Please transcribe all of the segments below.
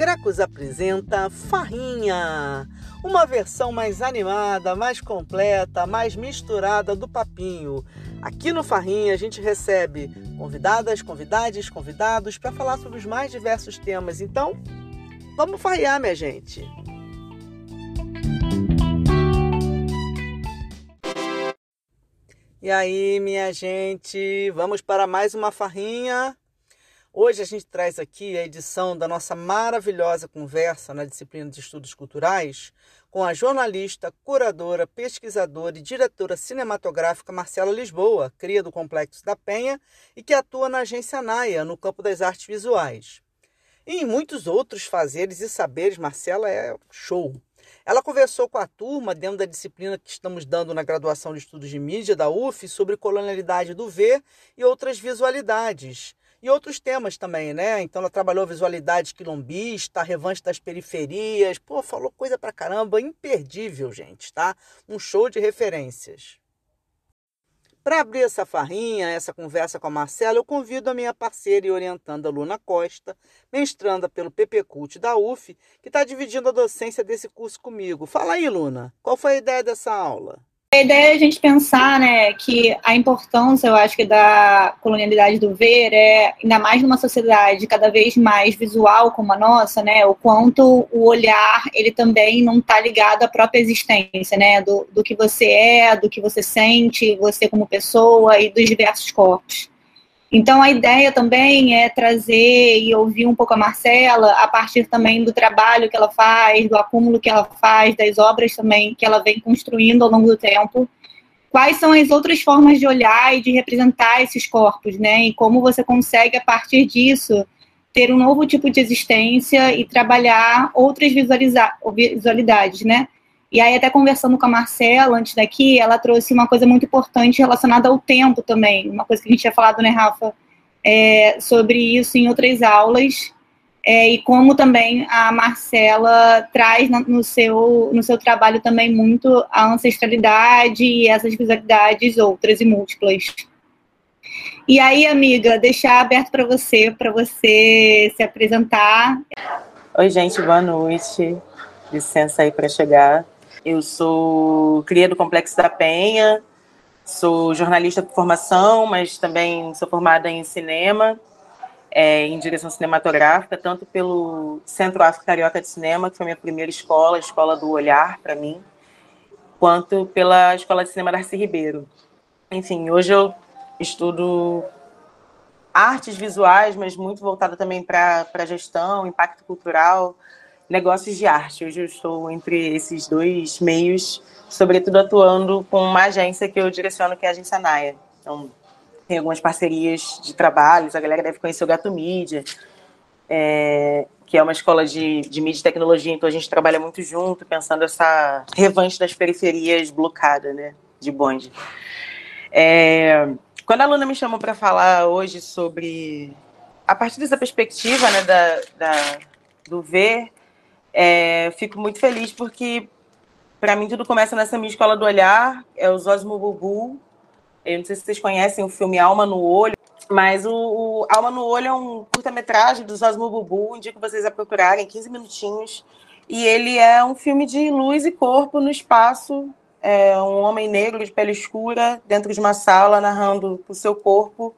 Gracos apresenta Farrinha, uma versão mais animada, mais completa, mais misturada do papinho. Aqui no Farrinha a gente recebe convidadas, convidados, convidados para falar sobre os mais diversos temas. Então, vamos farrear, minha gente. E aí, minha gente, vamos para mais uma farrinha. Hoje a gente traz aqui a edição da nossa maravilhosa conversa na disciplina de Estudos Culturais com a jornalista, curadora, pesquisadora e diretora cinematográfica Marcela Lisboa, cria do Complexo da Penha e que atua na agência Naia, no campo das artes visuais. E em muitos outros fazeres e saberes, Marcela é show. Ela conversou com a turma dentro da disciplina que estamos dando na graduação de estudos de mídia da UF sobre colonialidade do ver e outras visualidades e outros temas também, né? Então ela trabalhou visualidade quilombista, revanche das periferias, pô, falou coisa pra caramba, imperdível, gente, tá? Um show de referências. Para abrir essa farrinha, essa conversa com a Marcela, eu convido a minha parceira e orientanda Luna Costa, mestranda pelo PP Cult da UF, que está dividindo a docência desse curso comigo. Fala aí, Luna, qual foi a ideia dessa aula? A ideia é a gente pensar né, que a importância, eu acho que, da colonialidade do ver é, ainda mais numa sociedade cada vez mais visual como a nossa, né, o quanto o olhar ele também não está ligado à própria existência, né, do, do que você é, do que você sente, você como pessoa e dos diversos corpos. Então, a ideia também é trazer e ouvir um pouco a Marcela, a partir também do trabalho que ela faz, do acúmulo que ela faz, das obras também que ela vem construindo ao longo do tempo. Quais são as outras formas de olhar e de representar esses corpos, né? E como você consegue, a partir disso, ter um novo tipo de existência e trabalhar outras visualidades, né? E aí, até conversando com a Marcela antes daqui, ela trouxe uma coisa muito importante relacionada ao tempo também, uma coisa que a gente tinha falado, né, Rafa, é, sobre isso em outras aulas, é, e como também a Marcela traz no seu, no seu trabalho também muito a ancestralidade e essas visualidades outras e múltiplas. E aí, amiga, deixar aberto para você, para você se apresentar. Oi, gente, boa noite. Licença aí para chegar. Eu sou cria do Complexo da Penha, sou jornalista por formação, mas também sou formada em cinema, é, em direção cinematográfica, tanto pelo Centro África Carioca de Cinema, que foi minha primeira escola, a escola do olhar para mim, quanto pela Escola de Cinema Darcy Ribeiro. Enfim, hoje eu estudo artes visuais, mas muito voltada também para gestão, impacto cultural, negócios de arte. Hoje eu estou entre esses dois meios, sobretudo atuando com uma agência que eu direciono, que é a Agência Naia. Então, tem algumas parcerias de trabalhos, a galera deve conhecer o Gato Mídia, é, que é uma escola de, de mídia e tecnologia, então a gente trabalha muito junto, pensando essa revanche das periferias blocada, né, de bonde. É, quando a aluna me chamou para falar hoje sobre, a partir dessa perspectiva, né, da, da do ver, é, fico muito feliz porque, para mim, tudo começa nessa minha escola do olhar, é o Zosmo Bubu. Eu não sei se vocês conhecem o filme Alma no Olho, mas o, o Alma no Olho é um curta-metragem do Zosmo Bubu, indico vocês a procurarem, 15 minutinhos. E ele é um filme de luz e corpo no espaço, é um homem negro de pele escura dentro de uma sala narrando o seu corpo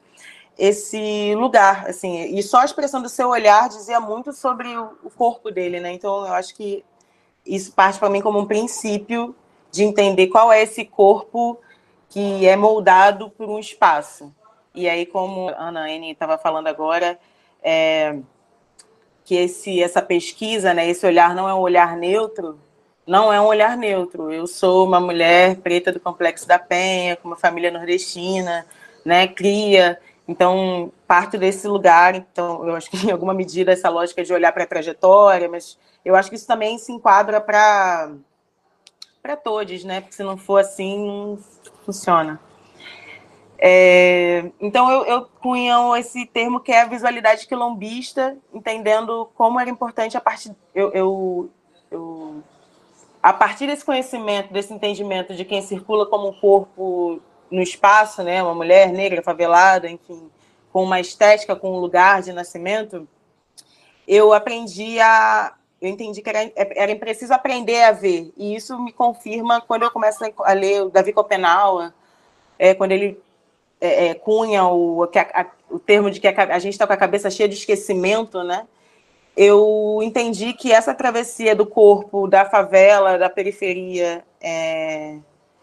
esse lugar, assim, e só a expressão do seu olhar dizia muito sobre o, corpo dele, né? Então eu acho que isso parte para mim como um princípio de entender qual é esse corpo que é moldado por um espaço. E aí, como a Ana N estava falando agora, é, que esse, essa pesquisa, né, esse olhar não é um olhar neutro, não é um olhar neutro. Eu sou uma mulher preta do Complexo da Penha, com uma família nordestina, né, cria então, parto desse lugar, então, eu acho que em alguma medida essa lógica de olhar para a trajetória, mas eu acho que isso também se enquadra para para todos, né? Porque se não for assim, não funciona. É, então, eu, eu cunho esse termo que é a visualidade quilombista, entendendo como era importante a partir. Eu, eu, eu, a partir desse conhecimento, desse entendimento de quem circula como um corpo no espaço, né, uma mulher negra favelada, enfim, com uma estética, com um lugar de nascimento, eu aprendi a. Eu entendi que era, era preciso aprender a ver. E isso me confirma quando eu começo a ler o Davi Copenau, é, quando ele é, é, cunha o, a, o termo de que a, a gente está com a cabeça cheia de esquecimento, né? Eu entendi que essa travessia do corpo, da favela, da periferia é,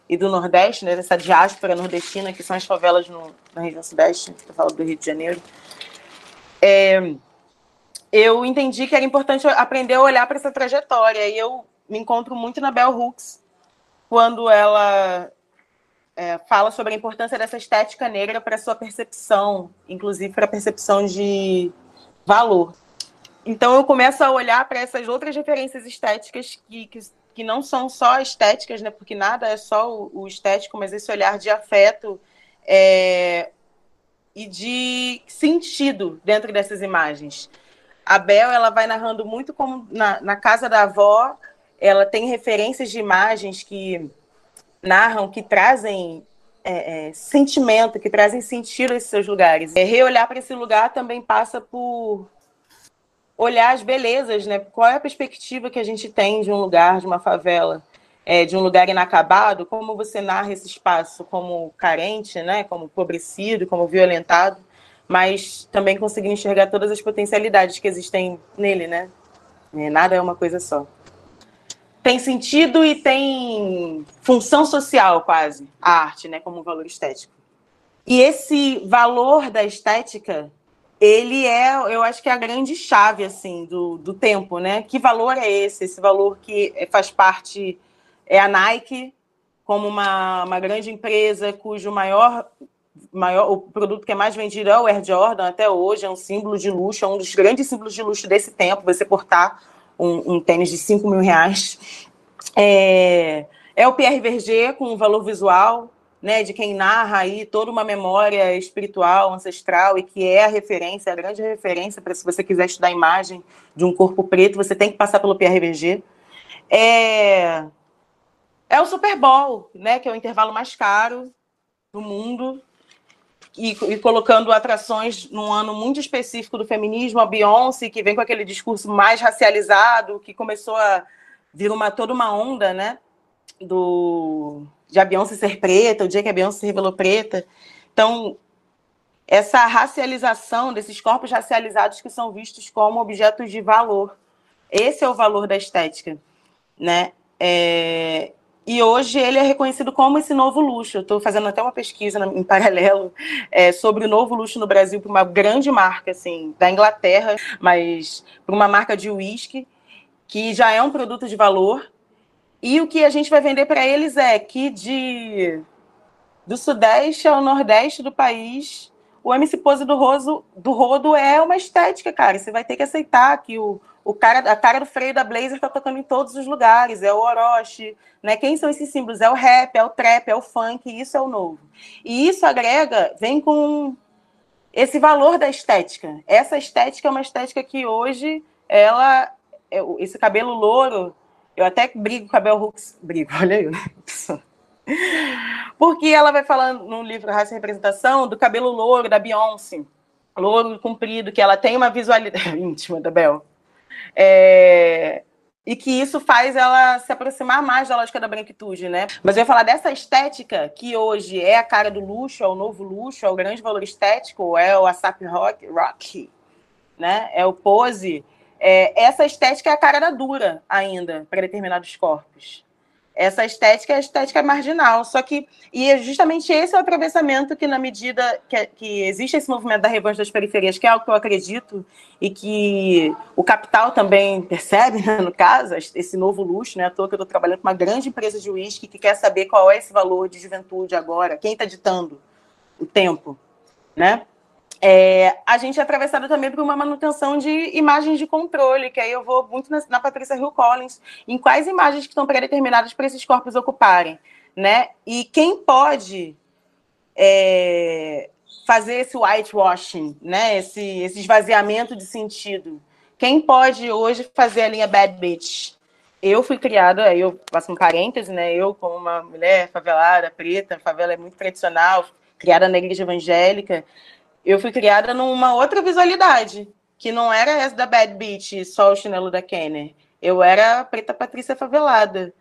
e do Nordeste, né, essa diáspora nordestina, que são as favelas no, na região Sudeste, eu falo do Rio de Janeiro, é, eu entendi que era importante aprender a olhar para essa trajetória. E eu me encontro muito na Bell Hooks, quando ela é, fala sobre a importância dessa estética negra para sua percepção, inclusive para a percepção de valor. Então eu começo a olhar para essas outras referências estéticas que, que, que, não são só estéticas, né? porque nada é só o, o estético, mas esse olhar de afeto é, e de sentido dentro dessas imagens. A Bel ela vai narrando muito como na, na casa da avó, ela tem referências de imagens que narram, que trazem é, é, sentimento, que trazem sentido a esses seus lugares. É, reolhar para esse lugar também passa por olhar as belezas, né? Qual é a perspectiva que a gente tem de um lugar, de uma favela, é, de um lugar inacabado? Como você narra esse espaço como carente, né? Como empobrecido, como violentado? mas também conseguir enxergar todas as potencialidades que existem nele, né? É, nada é uma coisa só. Tem sentido e tem função social, quase, a arte, né, como valor estético. E esse valor da estética, ele é, eu acho que é a grande chave, assim, do, do tempo, né? Que valor é esse? Esse valor que faz parte, é a Nike, como uma, uma grande empresa cujo maior maior, o produto que é mais vendido é o Air Jordan até hoje, é um símbolo de luxo, é um dos grandes símbolos de luxo desse tempo, você portar um, um tênis de 5 mil reais. É, é o Pierre Verger com um valor visual, né, de quem narra aí toda uma memória espiritual, ancestral, e que é a referência, a grande referência para se você quiser estudar a imagem de um corpo preto, você tem que passar pelo Verger. É, é o Super Bowl, né, que é o intervalo mais caro do mundo, e, e, colocando atrações num ano muito específico do feminismo, a Beyoncé, que vem com aquele discurso mais racializado, que começou a vir uma, toda uma onda, né? Do, de a Beyoncé ser preta, o dia que a Beyoncé se revelou preta. Então, essa racialização desses corpos racializados que são vistos como objetos de valor. Esse é o valor da estética, né? É, e hoje ele é reconhecido como esse novo luxo. estou fazendo até uma pesquisa em paralelo é, sobre o novo luxo no Brasil para uma grande marca, assim, da Inglaterra, mas para uma marca de uísque, que já é um produto de valor. E o que a gente vai vender para eles é que de do sudeste ao nordeste do país, o MC Pose do, Roso, do Rodo é uma estética, cara. Você vai ter que aceitar que o, o cara, a cara do freio da Blazer está tocando em todos os lugares, é o Orochi, né? Quem são esses símbolos? É o rap, é o trap, é o funk, isso é o novo. E isso agrega, vem com esse valor da estética. Essa estética é uma estética que hoje ela é, esse cabelo louro, eu até brigo com a Bell Hooks, brigo, olha aí. Porque ela vai falando no livro Raça e Representação do cabelo louro da Beyoncé, louro comprido, que ela tem uma visualidade íntima da Bel. É, e que isso faz ela se aproximar mais da lógica da branquitude, né? Mas eu ia falar dessa estética que hoje é a cara do luxo, é o novo luxo, é o grande valor estético, é o ASAP rock, rock né? É o pose. É, essa estética é a cara da dura ainda para determinados corpos essa estética é a estética marginal. Só que, e é justamente esse é o atravessamento que, na medida que, que existe esse movimento da revanche das periferias, que é algo que eu acredito, e que o capital também percebe, né, no caso, esse novo luxo, né? À toa que eu estou trabalhando com uma grande empresa de uísque que quer saber qual é esse valor de juventude agora, quem está ditando o tempo, né? É, a gente é atravessado também por uma manutenção de imagens de controle, que aí eu vou muito na, na Patrícia Hill Collins, em quais imagens que estão predeterminadas para esses corpos ocuparem, né? E quem pode é, fazer esse whitewashing, né? Esse, esse esvaziamento de sentido. Quem pode hoje fazer a linha Bad Bitch? Eu fui criada, eu faço um parêntese, né? Eu, como uma mulher favelada, preta, favela é muito tradicional, criada na igreja evangélica, eu fui criada numa outra visualidade, que não era essa da Bad Beach, só o chinelo da Kenner. Eu era a preta Patrícia favelada,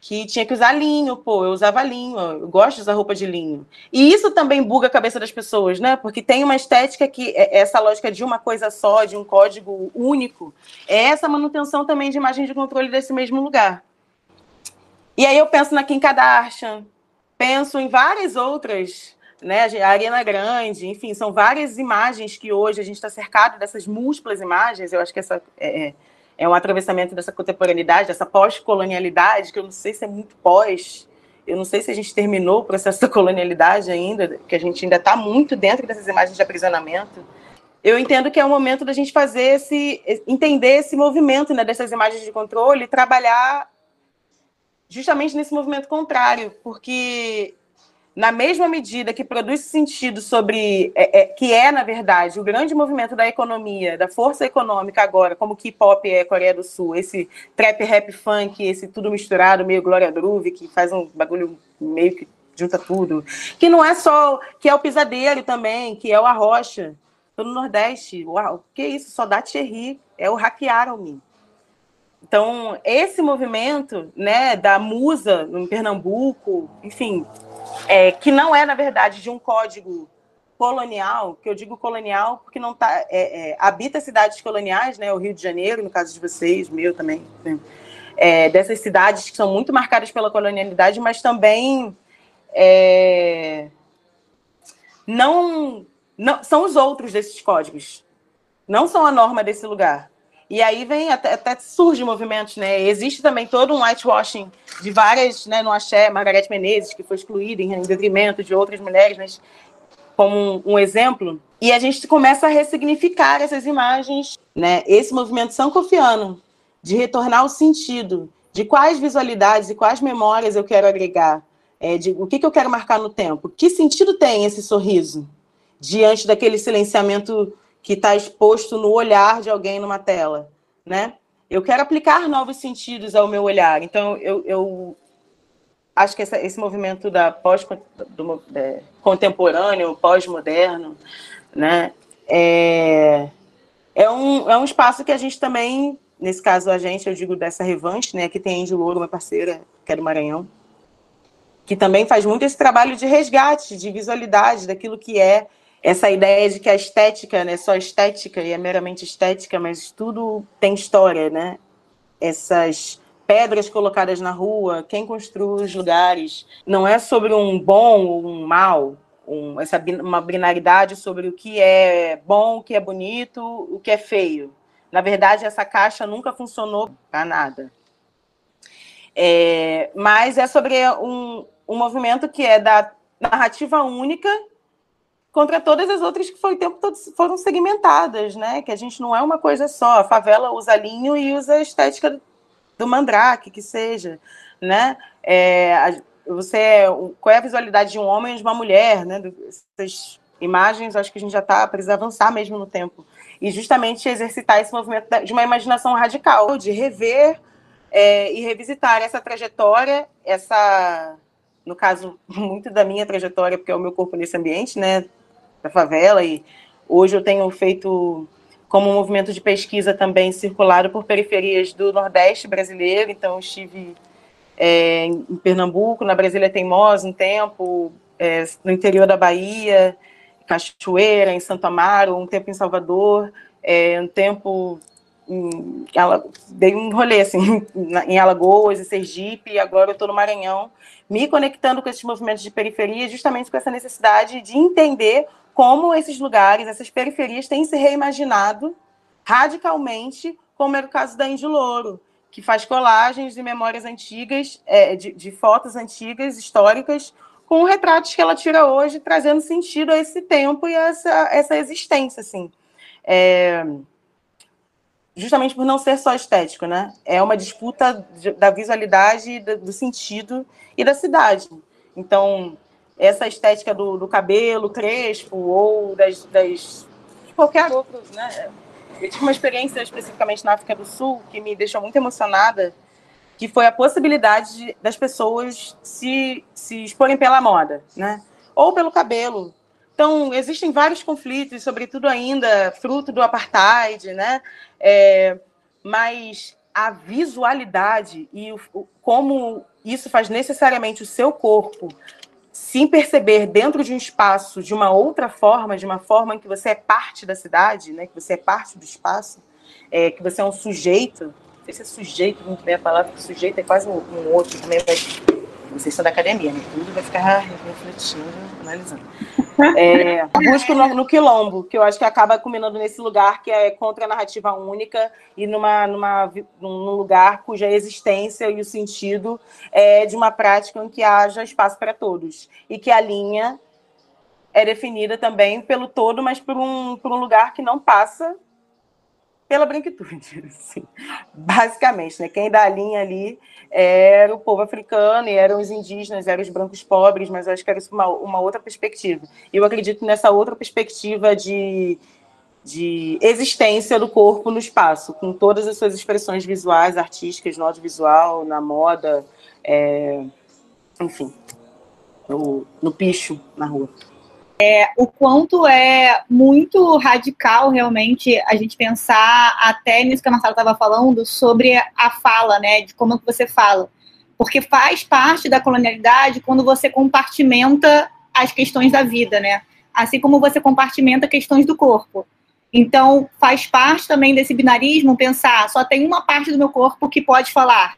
que tinha que usar linho, pô, eu usava linho, eu gosto de usar roupa de linho. E isso também buga a cabeça das pessoas, né? Porque tem uma estética que é, essa lógica de uma coisa só, de um código único, é essa manutenção também de imagem de controle desse mesmo lugar. E aí eu penso na Kim Kardashian, penso em várias outras, né? A Arena Grande, enfim, são várias imagens que hoje a gente está cercado dessas múltiplas imagens. Eu acho que essa é, é, é um atravessamento dessa contemporaneidade, dessa pós-colonialidade, que eu não sei se é muito pós. Eu não sei se a gente terminou o processo da colonialidade ainda, que a gente ainda está muito dentro dessas imagens de aprisionamento. Eu entendo que é o momento da gente fazer esse, entender esse movimento né, dessas imagens de controle e trabalhar justamente nesse movimento contrário, porque na mesma medida que produz sentido sobre é, é, que é na verdade o grande movimento da economia, da força econômica agora, como que pop é Coreia do Sul, esse trap rap funk, esse tudo misturado, meio Glória Groove, que faz um bagulho meio que junta tudo, que não é só que é o pisadeiro também, que é o arrocha, tô no Nordeste, uau, que isso, só dá Thierry, é o hackearam-me. Então, esse movimento né, da musa em Pernambuco, enfim, é, que não é, na verdade, de um código colonial, que eu digo colonial porque não tá, é, é, habita cidades coloniais, né, o Rio de Janeiro, no caso de vocês, meu também, é, dessas cidades que são muito marcadas pela colonialidade, mas também é, não, não são os outros desses códigos, não são a norma desse lugar. E aí vem, até, até surge movimentos, né? Existe também todo um whitewashing de várias, né, no axé, Margarete Menezes, que foi excluída em detrimento de outras mulheres, mas como um, um, exemplo. E a gente começa a ressignificar essas imagens, né? Esse movimento sankofiano, de retornar o sentido de quais visualidades e quais memórias eu quero agregar, é, de o que, que eu quero marcar no tempo. Que sentido tem esse sorriso diante daquele silenciamento que está exposto no olhar de alguém numa tela, né? Eu quero aplicar novos sentidos ao meu olhar. Então, eu, eu acho que essa, esse movimento da pós do, é, contemporâneo, pós-moderno, né, é, é, um, é um espaço que a gente também, nesse caso a gente, eu digo dessa revanche, né, que tem de Louro, uma parceira, que é do Maranhão, que também faz muito esse trabalho de resgate, de visualidade daquilo que é essa ideia de que a estética não é só estética e é meramente estética, mas tudo tem história, né? Essas pedras colocadas na rua, quem construiu os lugares, não é sobre um bom ou um mal, um, essa uma binaridade sobre o que é bom, o que é bonito, o que é feio. Na verdade, essa caixa nunca funcionou para nada. É, mas é sobre um, um movimento que é da narrativa única contra todas as outras que foi o tempo todo foram segmentadas, né? Que a gente não é uma coisa só. A favela usa linho e usa a estética do mandrake, que seja, né? É, você, qual é a visualidade de um homem e de uma mulher, né? Essas imagens, acho que a gente já está precisa avançar mesmo no tempo e justamente exercitar esse movimento de uma imaginação radical, de rever é, e revisitar essa trajetória, essa, no caso muito da minha trajetória, porque é o meu corpo nesse ambiente, né? Da favela e hoje eu tenho feito como um movimento de pesquisa também circulado por periferias do Nordeste brasileiro, então estive é, em Pernambuco, na Brasília Teimosa um tempo, é, no interior da Bahia, Cachoeira, em Santo Amaro, um tempo em Salvador, é, um tempo em, dei um rolê assim em Alagoas e Sergipe e agora eu estou no Maranhão me conectando com esses movimentos de periferia justamente com essa necessidade de entender como esses lugares, essas periferias têm se reimaginado radicalmente, como é o caso da Índio Louro, que faz colagens de memórias antigas, é, de, de, fotos antigas, históricas, com retratos que ela tira hoje, trazendo sentido a esse tempo e a essa, essa existência, assim. É, justamente por não ser só estético, né? É uma disputa da visualidade, do sentido e da cidade. Então, essa estética do, do cabelo crespo ou das, das de qualquer outro, né? Eu tive uma experiência especificamente na África do Sul que me deixou muito emocionada, que foi a possibilidade de, das pessoas se, se exporem pela moda, né? Ou pelo cabelo, Então, existem vários conflitos, sobretudo ainda fruto do apartheid, né? É, mas a visualidade e o, como isso faz necessariamente o seu corpo se perceber dentro de um espaço de uma outra forma, de uma forma em que você é parte da cidade, né? Que você é parte do espaço, é, que você é um sujeito. Não sei se é sujeito muito bem a palavra, porque sujeito é quase um, um outro também, mas vocês são da academia, né? Tudo vai ficar refletindo, analisando. É, busco no, no, quilombo, que eu acho que acaba culminando nesse lugar que é contra a narrativa única e numa, numa, num lugar cuja existência e o sentido é de uma prática em que haja espaço para todos e que a linha é definida também pelo todo, mas por um, por um lugar que não passa pela branquitude, assim. basicamente, né? Quem dá a linha ali era o povo africano e eram os indígenas, eram os brancos pobres, mas acho que era uma, uma outra perspectiva. Eu acredito nessa outra perspectiva de, de existência do corpo no espaço, com todas as suas expressões visuais, artísticas, no audiovisual, na moda, é, enfim, no, no picho, na rua é, o quanto é muito radical realmente a gente pensar até nisso que a Marcela estava falando sobre a fala, né, de como você fala, porque faz parte da colonialidade quando você compartimenta as questões da vida, né, assim como você compartimenta questões do corpo. Então faz parte também desse binarismo pensar só tem uma parte do meu corpo que pode falar,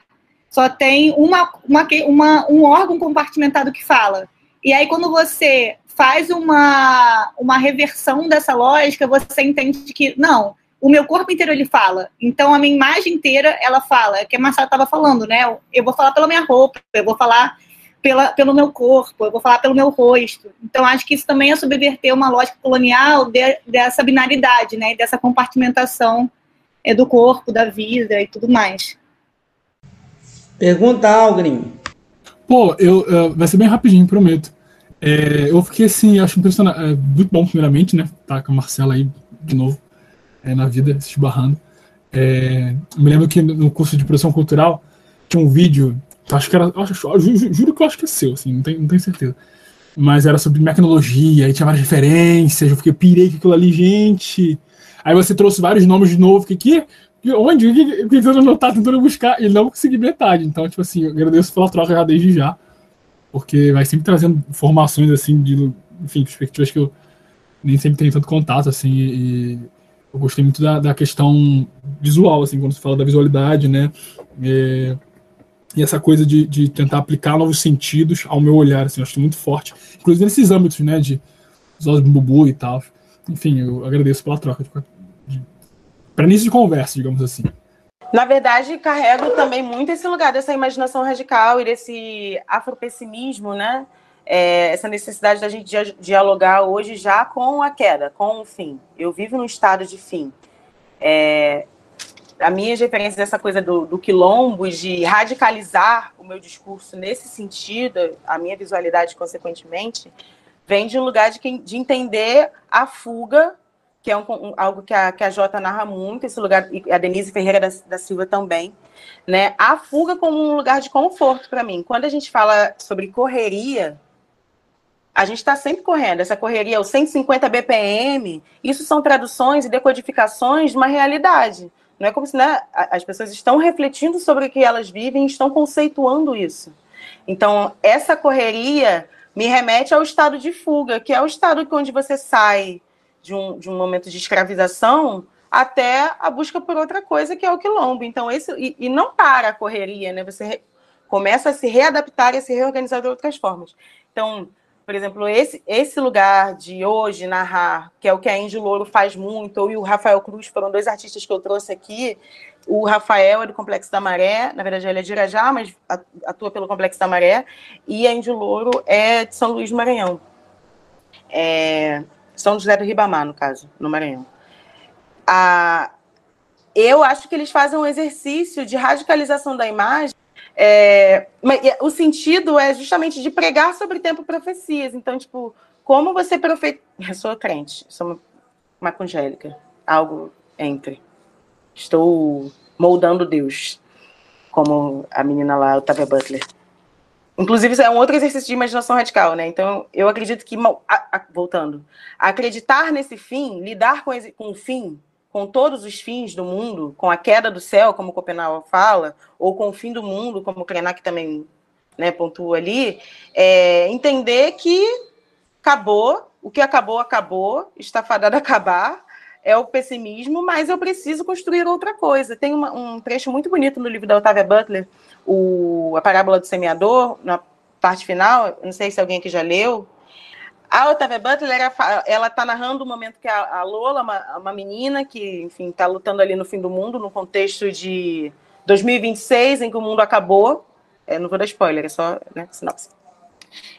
só tem uma, uma, uma um órgão compartimentado que fala. E aí, quando você faz uma, uma reversão dessa lógica, você entende que, não, o meu corpo inteiro ele fala. Então, a minha imagem inteira, ela fala. É que a Marcela estava falando, né? Eu vou falar pela minha roupa, eu vou falar pela, pelo meu corpo, eu vou falar pelo meu rosto. Então, acho que isso também é subverter uma lógica colonial de, dessa binaridade, né? Dessa compartimentação é, do corpo, da vida e tudo mais. Pergunta, Algrim. Pô, eu, uh, vai ser bem rapidinho, prometo. É, eu fiquei assim, acho impressionante, é, muito bom, primeiramente, né? Tá com a Marcela aí de novo é, na vida, se esbarrando. É, me lembro que no curso de produção cultural tinha um vídeo, acho que era, acho, juro, juro que eu acho que é seu, assim, não tenho, não tenho certeza. Mas era sobre tecnologia, aí tinha várias referências, eu fiquei, pirei com aquilo ali, gente. Aí você trouxe vários nomes de novo, fiquei, que, onde? Tentando anotar, tentando buscar, e não consegui metade. Então, tipo assim, eu agradeço pela troca já desde já porque vai sempre trazendo informações assim de, enfim, perspectivas que eu nem sempre tenho tanto contato assim e eu gostei muito da, da questão visual assim quando se fala da visualidade, né? É, e essa coisa de, de tentar aplicar novos sentidos ao meu olhar, assim, eu acho muito forte, inclusive nesses âmbitos, né, de os de bubu e tal. Enfim, eu agradeço pela troca para início de conversa, digamos assim. Na verdade, carrego também muito esse lugar dessa imaginação radical e desse afropessimismo, né? É, essa necessidade da gente dialogar hoje já com a queda, com o fim. Eu vivo num estado de fim. É, a minha referência dessa coisa do, do quilombo, de radicalizar o meu discurso nesse sentido, a minha visualidade, consequentemente, vem de um lugar de, de entender a fuga que é um, um, algo que a, que a Jota narra muito, esse lugar, e a Denise Ferreira da, da Silva também, né? A fuga como um lugar de conforto para mim. Quando a gente fala sobre correria, a gente está sempre correndo. Essa correria, os 150 BPM, isso são traduções e decodificações de uma realidade. Não é como se né, as pessoas estão refletindo sobre o que elas vivem estão conceituando isso. Então, essa correria me remete ao estado de fuga, que é o estado onde você sai de um, de um momento de escravização até a busca por outra coisa, que é o quilombo. Então, esse, e, e não para a correria, né? Você re, começa a se readaptar e a se reorganizar de outras formas. Então, por exemplo, esse, esse lugar de hoje narrar, que é o que a Andy Louro faz muito, ou e o Rafael Cruz foram dois artistas que eu trouxe aqui. O Rafael é do Complexo da Maré, na verdade ele é de Irajá, mas atua pelo Complexo da Maré, e a Andy Louro é de São Luís do Maranhão. É, são José do Ribamar, no caso, no Maranhão. Ah, eu acho que eles fazem um exercício de radicalização da imagem. É, o sentido é justamente de pregar sobre tempo profecias. Então, tipo, como você profet... Eu sou crente, sou uma, uma congélica, algo entre. Estou moldando Deus, como a menina lá, Otávia Butler. Inclusive, é um outro exercício de imaginação radical, né? Então, eu acredito que, voltando, acreditar nesse fim, lidar com, esse, com o fim, com todos os fins do mundo, com a queda do céu, como Copenhague fala, ou com o fim do mundo, como Krenak também né, pontua ali, é entender que acabou, o que acabou, acabou, está fadado a acabar, é o pessimismo, mas eu preciso construir outra coisa. Tem uma, um trecho muito bonito no livro da Otávia Butler, o, a parábola do semeador, na parte final, não sei se alguém aqui já leu. A Otávia Butler, ela está narrando o momento que a, a Lola, uma, uma, menina que, enfim, está lutando ali no fim do mundo, no contexto de 2026, em que o mundo acabou. É, não vou dar spoiler, é só né, sinopse.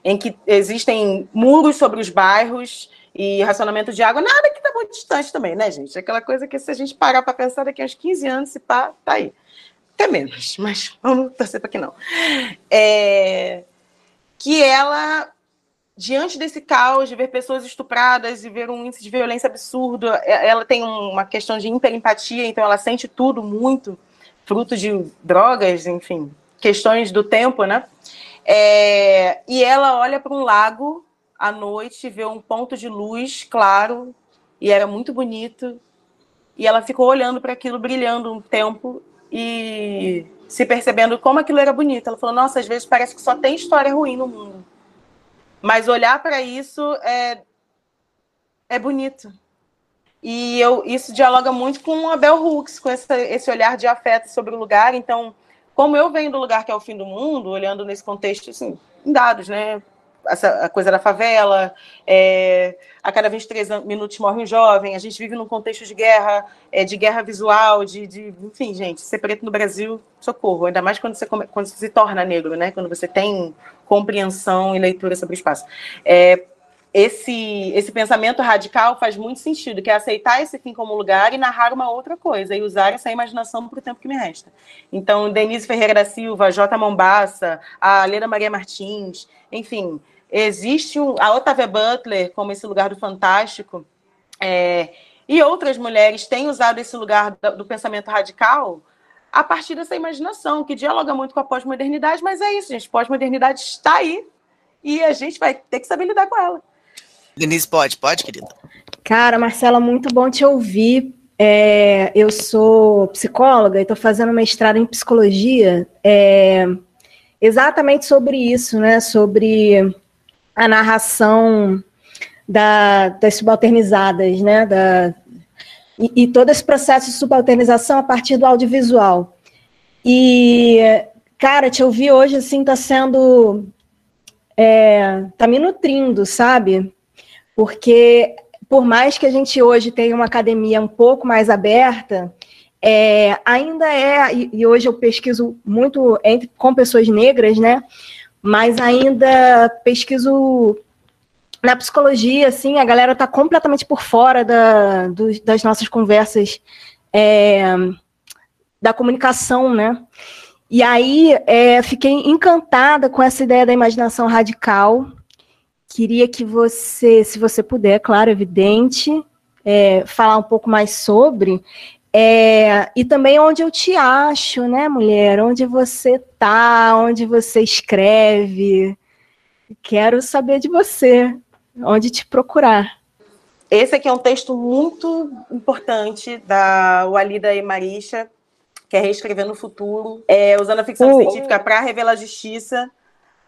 Em que existem muros sobre os bairros e racionamento de água, nada muito distante também, né, gente? Aquela coisa que se a gente parar para pensar daqui a uns 15 anos, se pá, tá aí até menos, mas vamos torcer para que não. É, que ela, diante desse caos, de ver pessoas estupradas e ver um índice de violência absurdo, é, ela tem uma questão de hiperempatia, então ela sente tudo muito, fruto de drogas, enfim, questões do tempo, né? É, e ela olha para um lago à noite, vê um ponto de luz claro, e era muito bonito, e ela ficou olhando para aquilo brilhando um tempo e se percebendo como aquilo era bonito. Ela falou: Nossa, às vezes parece que só tem história ruim no mundo. Mas olhar para isso é, é bonito. E eu, isso dialoga muito com a Bell Hooks, com esse, esse olhar de afeto sobre o lugar. Então, como eu venho do lugar que é o fim do mundo, olhando nesse contexto, assim, em dados, né? Essa coisa da favela, é, a cada 23 minutos morre um jovem, a gente vive num contexto de guerra, é, de guerra visual, de, de, enfim, gente, ser preto no Brasil, socorro, ainda mais quando você, quando você se torna negro, né, quando você tem compreensão e leitura sobre o espaço. É, esse, esse pensamento radical faz muito sentido, que é aceitar esse fim como lugar e narrar uma outra coisa, e usar essa imaginação para o tempo que me resta. Então, Denise Ferreira da Silva, J. Mombassa, a Leda Maria Martins, enfim, Existe um, a Otávia Butler, como esse lugar do fantástico, é, e outras mulheres têm usado esse lugar do, do pensamento radical a partir dessa imaginação, que dialoga muito com a pós-modernidade, mas é isso, gente. Pós-modernidade está aí e a gente vai ter que saber lidar com ela. Denise, pode, pode, querida. Cara, Marcela, muito bom te ouvir. É, eu sou psicóloga e estou fazendo mestrado em psicologia, é, exatamente sobre isso, né? Sobre a narração da, das subalternizadas, né? Da, e, e, todo esse processo de subalternização a partir do audiovisual. E, cara, te ouvir hoje, assim, tá sendo... É, tá me nutrindo, sabe? Porque, por mais que a gente hoje tenha uma academia um pouco mais aberta, é, ainda é, e, e hoje eu pesquiso muito entre, com pessoas negras, né? Mas ainda pesquiso na psicologia, assim, a galera está completamente por fora da, do, das nossas conversas é, da comunicação, né? E aí é, fiquei encantada com essa ideia da imaginação radical. Queria que você, se você puder, claro, evidente, é, falar um pouco mais sobre. É, e também onde eu te acho, né, mulher? Onde você tá, onde você escreve. Quero saber de você, onde te procurar. Esse aqui é um texto muito importante da Walida Emarisha, que é Reescrever no Futuro, é, usando a ficção científica para revelar a justiça,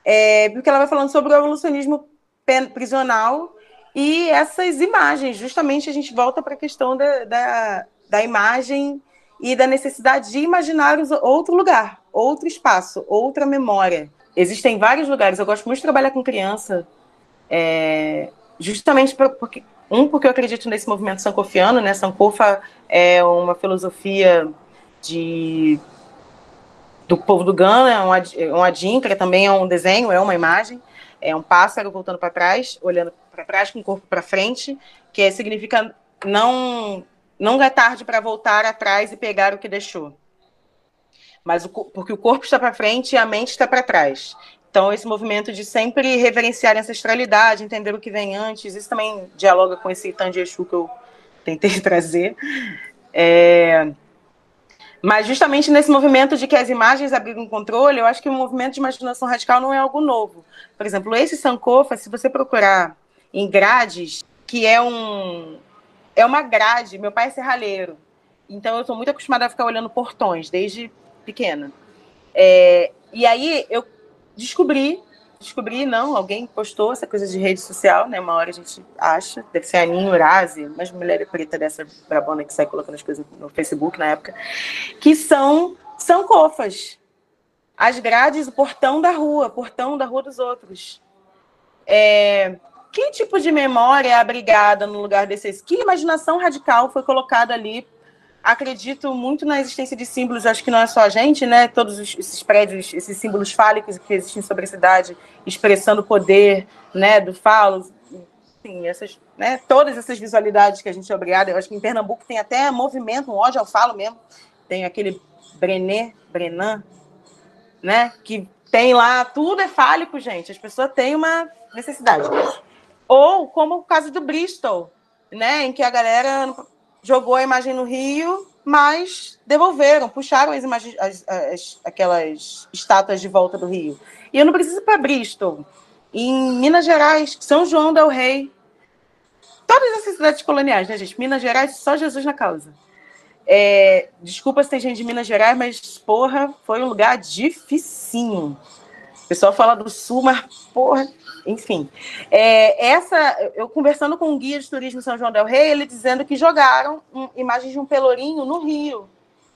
é, porque ela vai falando sobre o evolucionismo prisional e essas imagens. Justamente a gente volta para a questão da, da da imagem e da necessidade de imaginar outro lugar, outro espaço, outra memória. Existem vários lugares. Eu gosto muito de trabalhar com criança, é, justamente porque um porque eu acredito nesse movimento sankofiano, né? Sankofa é uma filosofia de do povo do Ghana, é um, um adinkra, também é um desenho, é uma imagem, é um pássaro voltando para trás, olhando para trás com o corpo para frente, que é, significa não não é tarde para voltar atrás e pegar o que deixou. Mas o, porque o corpo está para frente e a mente está para trás. Então, esse movimento de sempre reverenciar a ancestralidade, entender o que vem antes, isso também dialoga com esse Exu que eu tentei trazer. É... Mas justamente nesse movimento de que as imagens abrigam controle, eu acho que o movimento de imaginação radical não é algo novo. Por exemplo, esse Sankofa, se você procurar em grades, que é um é uma grade, meu pai é serralheiro, então eu estou muito acostumada a ficar olhando portões desde pequena. É, e aí eu descobri descobri, não, alguém postou essa coisa de rede social, né? Uma hora a gente acha, deve ser a Aninha Urazi, umas mulheres preta dessa brabona que sai colocando as coisas no Facebook na época, que são, são cofas. As grades, o portão da rua, portão da rua dos outros. É, que tipo de memória é abrigada no lugar desses? Que imaginação radical foi colocada ali acredito muito na existência de símbolos, acho que não é só a gente, né? Todos esses prédios, esses símbolos fálicos que existem sobre a cidade, expressando o poder, né, do falo, enfim, essas, né, todas essas visualidades que a gente é obrigado. Eu acho que em Pernambuco tem até movimento, um ódio ao falo mesmo. Tem aquele Brené, Brenan, né, que tem lá, tudo é fálico, gente. As pessoas têm uma necessidade. Ou como o caso do Bristol, né, em que a galera jogou a imagem no Rio, mas devolveram, puxaram as imagens, as, as, aquelas estátuas de volta do Rio. E eu não preciso para Bristol. Em Minas Gerais, São João del Rei, todas essas cidades coloniais, né, gente? Minas Gerais, só Jesus na causa. É, desculpa se tem gente de Minas Gerais, mas, porra, foi um lugar dificinho. O pessoal fala do Sul, mas, porra, enfim. É, essa, eu conversando com um guia de turismo São João del Rei, ele dizendo que jogaram um, imagens de um pelourinho no Rio,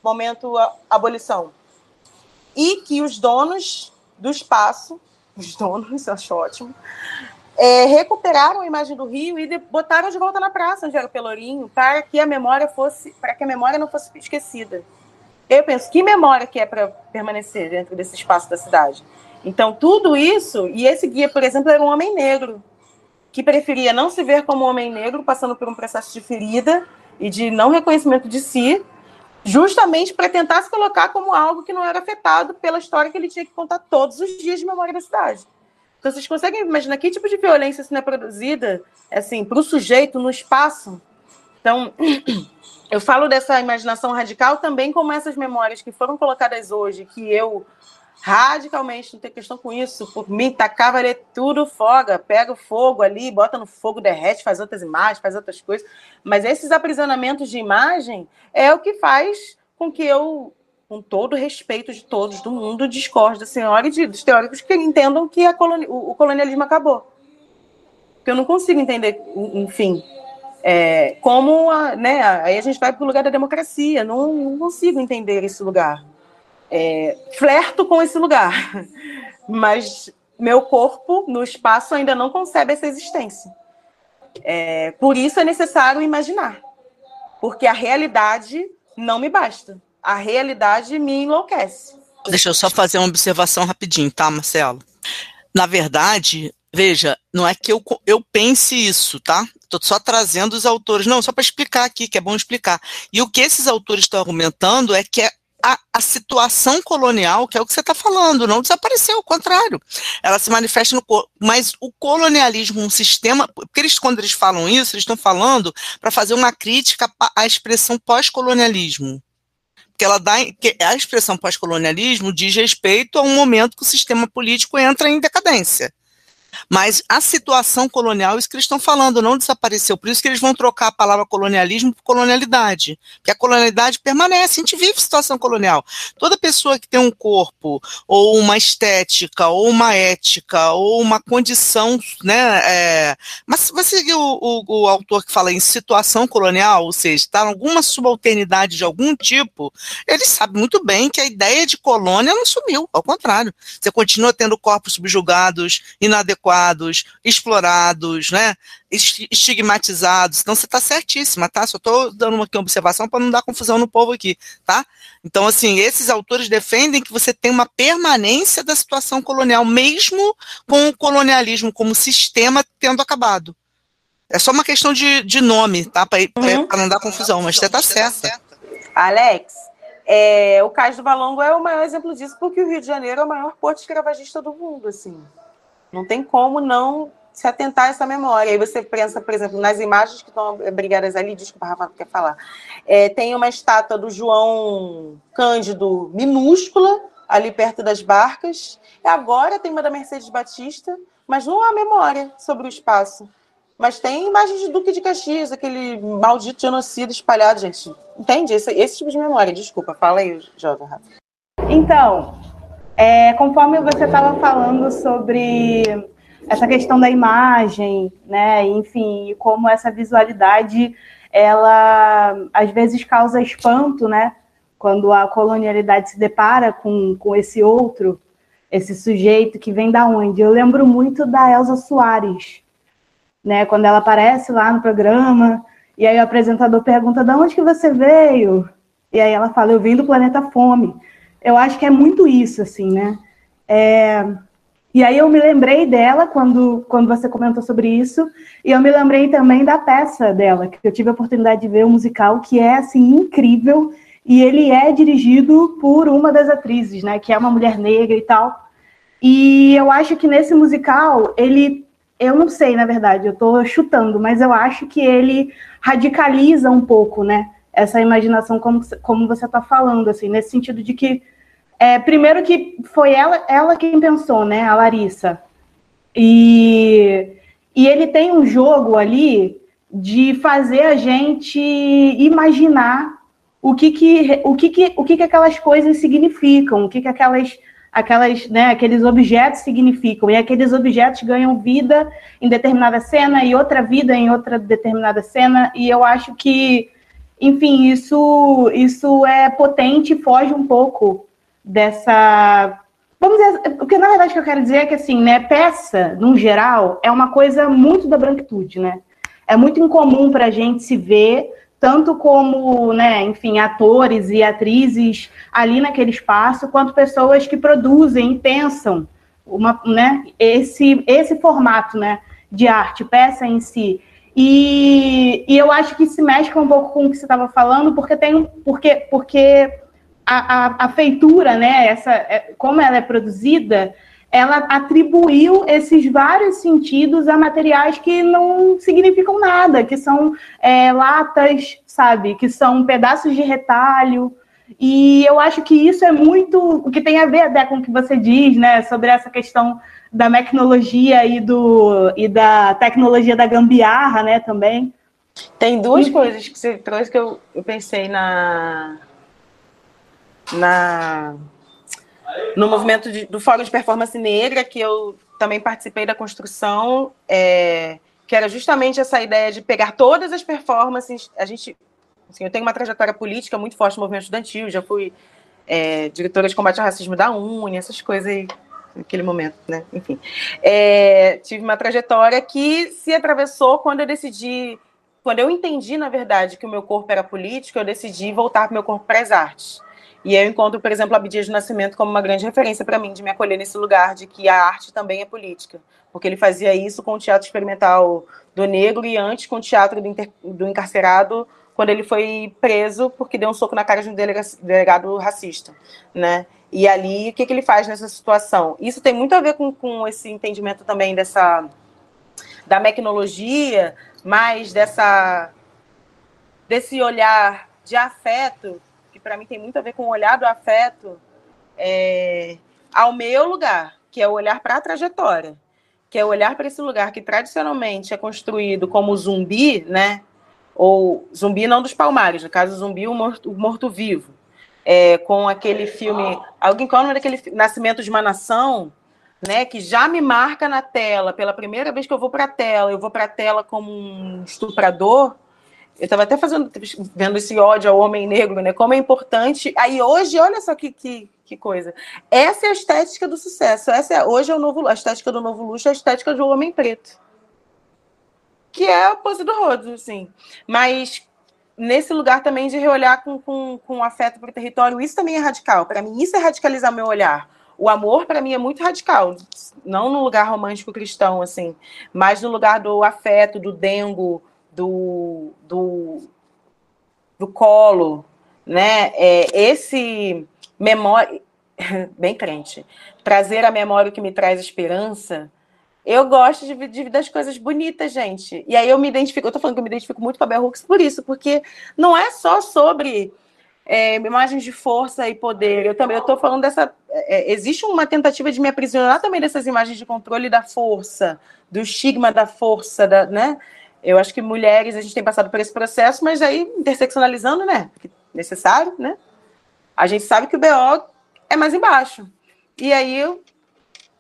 momento a, abolição. E que os donos do espaço, os donos, acho ótimo, é, recuperaram a imagem do Rio e de, botaram de volta na praça onde era o Pelourinho, para que a memória fosse, para que a memória não fosse esquecida. Eu penso, que memória que é para permanecer dentro desse espaço da cidade? Então, tudo isso, e esse guia, por exemplo, era um homem negro, que preferia não se ver como um homem negro, passando por um processo de ferida e de não reconhecimento de si, justamente para tentar se colocar como algo que não era afetado pela história que ele tinha que contar todos os dias de memória da cidade. Então, vocês conseguem imaginar que tipo de violência não é produzida, assim, para o sujeito no espaço? Então, eu falo dessa imaginação radical também como essas memórias que foram colocadas hoje, que eu radicalmente, não tem questão com isso. Por mim, tacava ali tudo foga, pega o fogo ali, bota no fogo, derrete, faz outras imagens, faz outras coisas. Mas esses aprisionamentos de imagem é o que faz com que eu, com todo respeito de todos do mundo, discorde da senhora e de, dos teóricos que entendam que coloni o, colonialismo acabou. Porque eu não consigo entender, enfim, é, como a, né, aí a gente vai para o lugar da democracia. Não, não consigo entender esse lugar é, flerto com esse lugar, mas meu corpo no espaço ainda não concebe essa existência. É, por isso é necessário imaginar, porque a realidade não me basta. A realidade me enlouquece. Deixa eu só fazer uma observação rapidinho, tá, Marcelo? Na verdade, veja, não é que eu, eu pense isso, tá? Estou só trazendo os autores, não, só para explicar aqui, que é bom explicar. E o que esses autores estão argumentando é que é a, a, situação colonial, que é o que você está falando, não desapareceu, ao contrário. Ela se manifesta no mas o colonialismo, um sistema, porque eles, quando eles falam isso, eles estão falando para fazer uma crítica à expressão pós-colonialismo. Porque ela dá, que a expressão pós-colonialismo diz respeito a um momento que o sistema político entra em decadência. Mas a situação colonial, isso que eles estão falando, não desapareceu. Por isso que eles vão trocar a palavra colonialismo por colonialidade. Porque a colonialidade permanece, a gente vive situação colonial. Toda pessoa que tem um corpo, ou uma estética, ou uma ética, ou uma condição, né? É, mas você seguir o, o, o, autor que fala em situação colonial, ou seja, está alguma subalternidade de algum tipo, ele sabe muito bem que a ideia de colônia não sumiu, ao contrário. Você continua tendo corpos subjugados, inadequados inadequados, explorados, né, estigmatizados. Então você está certíssima, tá? Só estou dando uma, aqui uma observação para não dar confusão no povo aqui, tá? Então, assim, esses autores defendem que você tem uma permanência da situação colonial, mesmo com o colonialismo como sistema tendo acabado. É só uma questão de, de nome, tá? Para uhum. não dar confusão, mas você está certa. Alex, é, o Cais do Valongo é o maior exemplo disso, porque o Rio de Janeiro é o maior porto escravagista do mundo, assim. Não tem como não se atentar a essa memória. Aí você pensa, por exemplo, nas imagens que estão brigadas ali, desculpa, Rafa, quer falar. É, tem uma estátua do João Cândido minúscula, ali perto das barcas. E agora tem uma da Mercedes Batista, mas não há memória sobre o espaço. Mas tem imagens de Duque de Caxias, aquele maldito genocídio espalhado, gente. Entende? Esse, esse tipo de memória. Desculpa, fala aí, jovem Rafa. Então, é, conforme você estava falando sobre essa questão da imagem, né, enfim, como essa visualidade, ela às vezes causa espanto, né, quando a colonialidade se depara com, com esse outro, esse sujeito que vem da onde? Eu lembro muito da Elsa Soares, né? Quando ela aparece lá no programa, e aí o apresentador pergunta: "De onde que você veio?" E aí ela fala: "Eu vim do planeta Fome". Eu acho que é muito isso, assim, né? É... E aí eu me lembrei dela quando, quando você comentou sobre isso, e eu me lembrei também da peça dela, que eu tive a oportunidade de ver o um musical, que é, assim, incrível, e ele é dirigido por uma das atrizes, né, que é uma mulher negra e tal. E eu acho que nesse musical, ele eu não sei, na verdade, eu estou chutando, mas eu acho que ele radicaliza um pouco, né? Essa imaginação, como, como você está falando, assim, nesse sentido de que, é, primeiro que foi ela, ela quem pensou, né? A Larissa. E, e ele tem um jogo ali de fazer a gente imaginar o que que, o que, que, o que, que aquelas coisas significam, o que, que aquelas aquelas, né, aqueles objetos significam, e aqueles objetos ganham vida em determinada cena e outra vida em outra determinada cena, e eu acho que, enfim, isso, isso é potente e foge um pouco dessa. Vamos dizer, porque na verdade o que eu quero dizer é que assim, né, peça, no geral, é uma coisa muito da branquitude, né? É muito incomum para a gente se ver tanto como, né, enfim, atores e atrizes ali naquele espaço, quanto pessoas que produzem e pensam uma, né, esse, esse formato né, de arte, peça em si. E, e eu acho que se mexe um pouco com o que você estava falando, porque tem porque, porque a, a, a feitura, né, essa, é, como ela é produzida, ela atribuiu esses vários sentidos a materiais que não significam nada, que são é, latas, sabe, que são pedaços de retalho. E eu acho que isso é muito o que tem a ver até com o que você diz, né, sobre essa questão da tecnologia e, do, e da tecnologia da gambiarra, né, também. Tem duas e... coisas que você trouxe que eu, eu pensei na, na no movimento de, do Fórum de Performance Negra, que eu também participei da construção, é, que era justamente essa ideia de pegar todas as performances. A gente, assim, eu tenho uma trajetória política muito forte no movimento estudantil, já fui é, diretora de combate ao racismo da UNE, essas coisas aí, naquele momento, né? Enfim. É, tive uma trajetória que se atravessou quando eu decidi, quando eu entendi, na verdade, que o meu corpo era político, eu decidi voltar para o meu corpo para as artes. E eu encontro, por exemplo, Abdias do Nascimento como uma grande referência para mim, de me acolher nesse lugar de que a arte também é política. Porque ele fazia isso com o teatro experimental do negro e antes com o teatro do, inter... do encarcerado, quando ele foi preso porque deu um soco na cara de um delegado racista, né? E ali, o que, que ele faz nessa situação? Isso tem muito a ver com, com esse entendimento também dessa da mecnologia, mas dessa desse olhar de afeto para mim tem muito a ver com o olhar do afeto é, ao meu lugar, que é o olhar para a trajetória, que é o olhar para esse lugar que tradicionalmente é construído como zumbi, né? Ou zumbi não dos palmares, no caso zumbi o morto-vivo. Morto é, com aquele filme. Alguém qual o nome daquele Nascimento de uma Nação, né? Que já me marca na tela. Pela primeira vez que eu vou para a tela, eu vou para a tela como um estuprador eu estava até fazendo, vendo esse ódio ao homem negro, né? Como é importante. Aí hoje, olha só que, que, que coisa. Essa é a estética do sucesso. Essa é, hoje é o novo, a estética do novo luxo, é a estética do homem preto. Que é a pose do rodo, assim. Mas nesse lugar também de reolhar com, com, com afeto para o território, isso também é radical. Para mim, isso é radicalizar meu olhar. O amor, para mim, é muito radical. Não no lugar romântico cristão, assim, mas no lugar do afeto, do dengo, do, do, do colo, né? É, esse memória, bem crente, trazer a memória que me traz esperança, Eu gosto de, de das coisas bonitas, gente. E aí eu me identifico, eu tô falando que eu me identifico muito com a Bell Hooks por isso, porque não é só sobre é, imagens de força e poder. Eu também estou falando dessa. É, existe uma tentativa de me aprisionar também dessas imagens de controle da força, do estigma da força, da, né? Eu acho que mulheres, a gente tem passado por esse processo, mas aí interseccionalizando, né? Necessário, né? A gente sabe que o BO é mais embaixo. E aí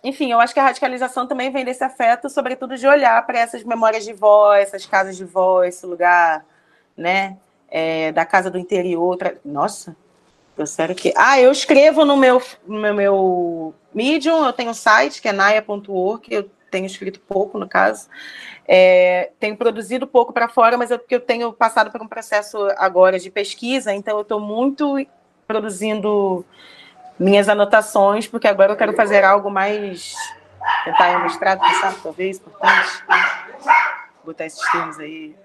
enfim, eu acho que a radicalização também vem desse afeto, sobretudo de olhar para essas memórias de vó, essas casas de vó, esse lugar, né, é, da casa do interior. Nossa, eu sério que. Ah, eu escrevo no meu, no meu Medium, eu tenho um site que é naia.org, eu tenho escrito pouco, no caso. É, tenho produzido pouco para fora, mas é porque eu tenho passado por um processo agora de pesquisa, então eu estou muito produzindo minhas anotações, porque agora eu quero fazer algo mais. tentar ir ao mestrado, pensar, talvez, importante. Né? Botar esses termos aí.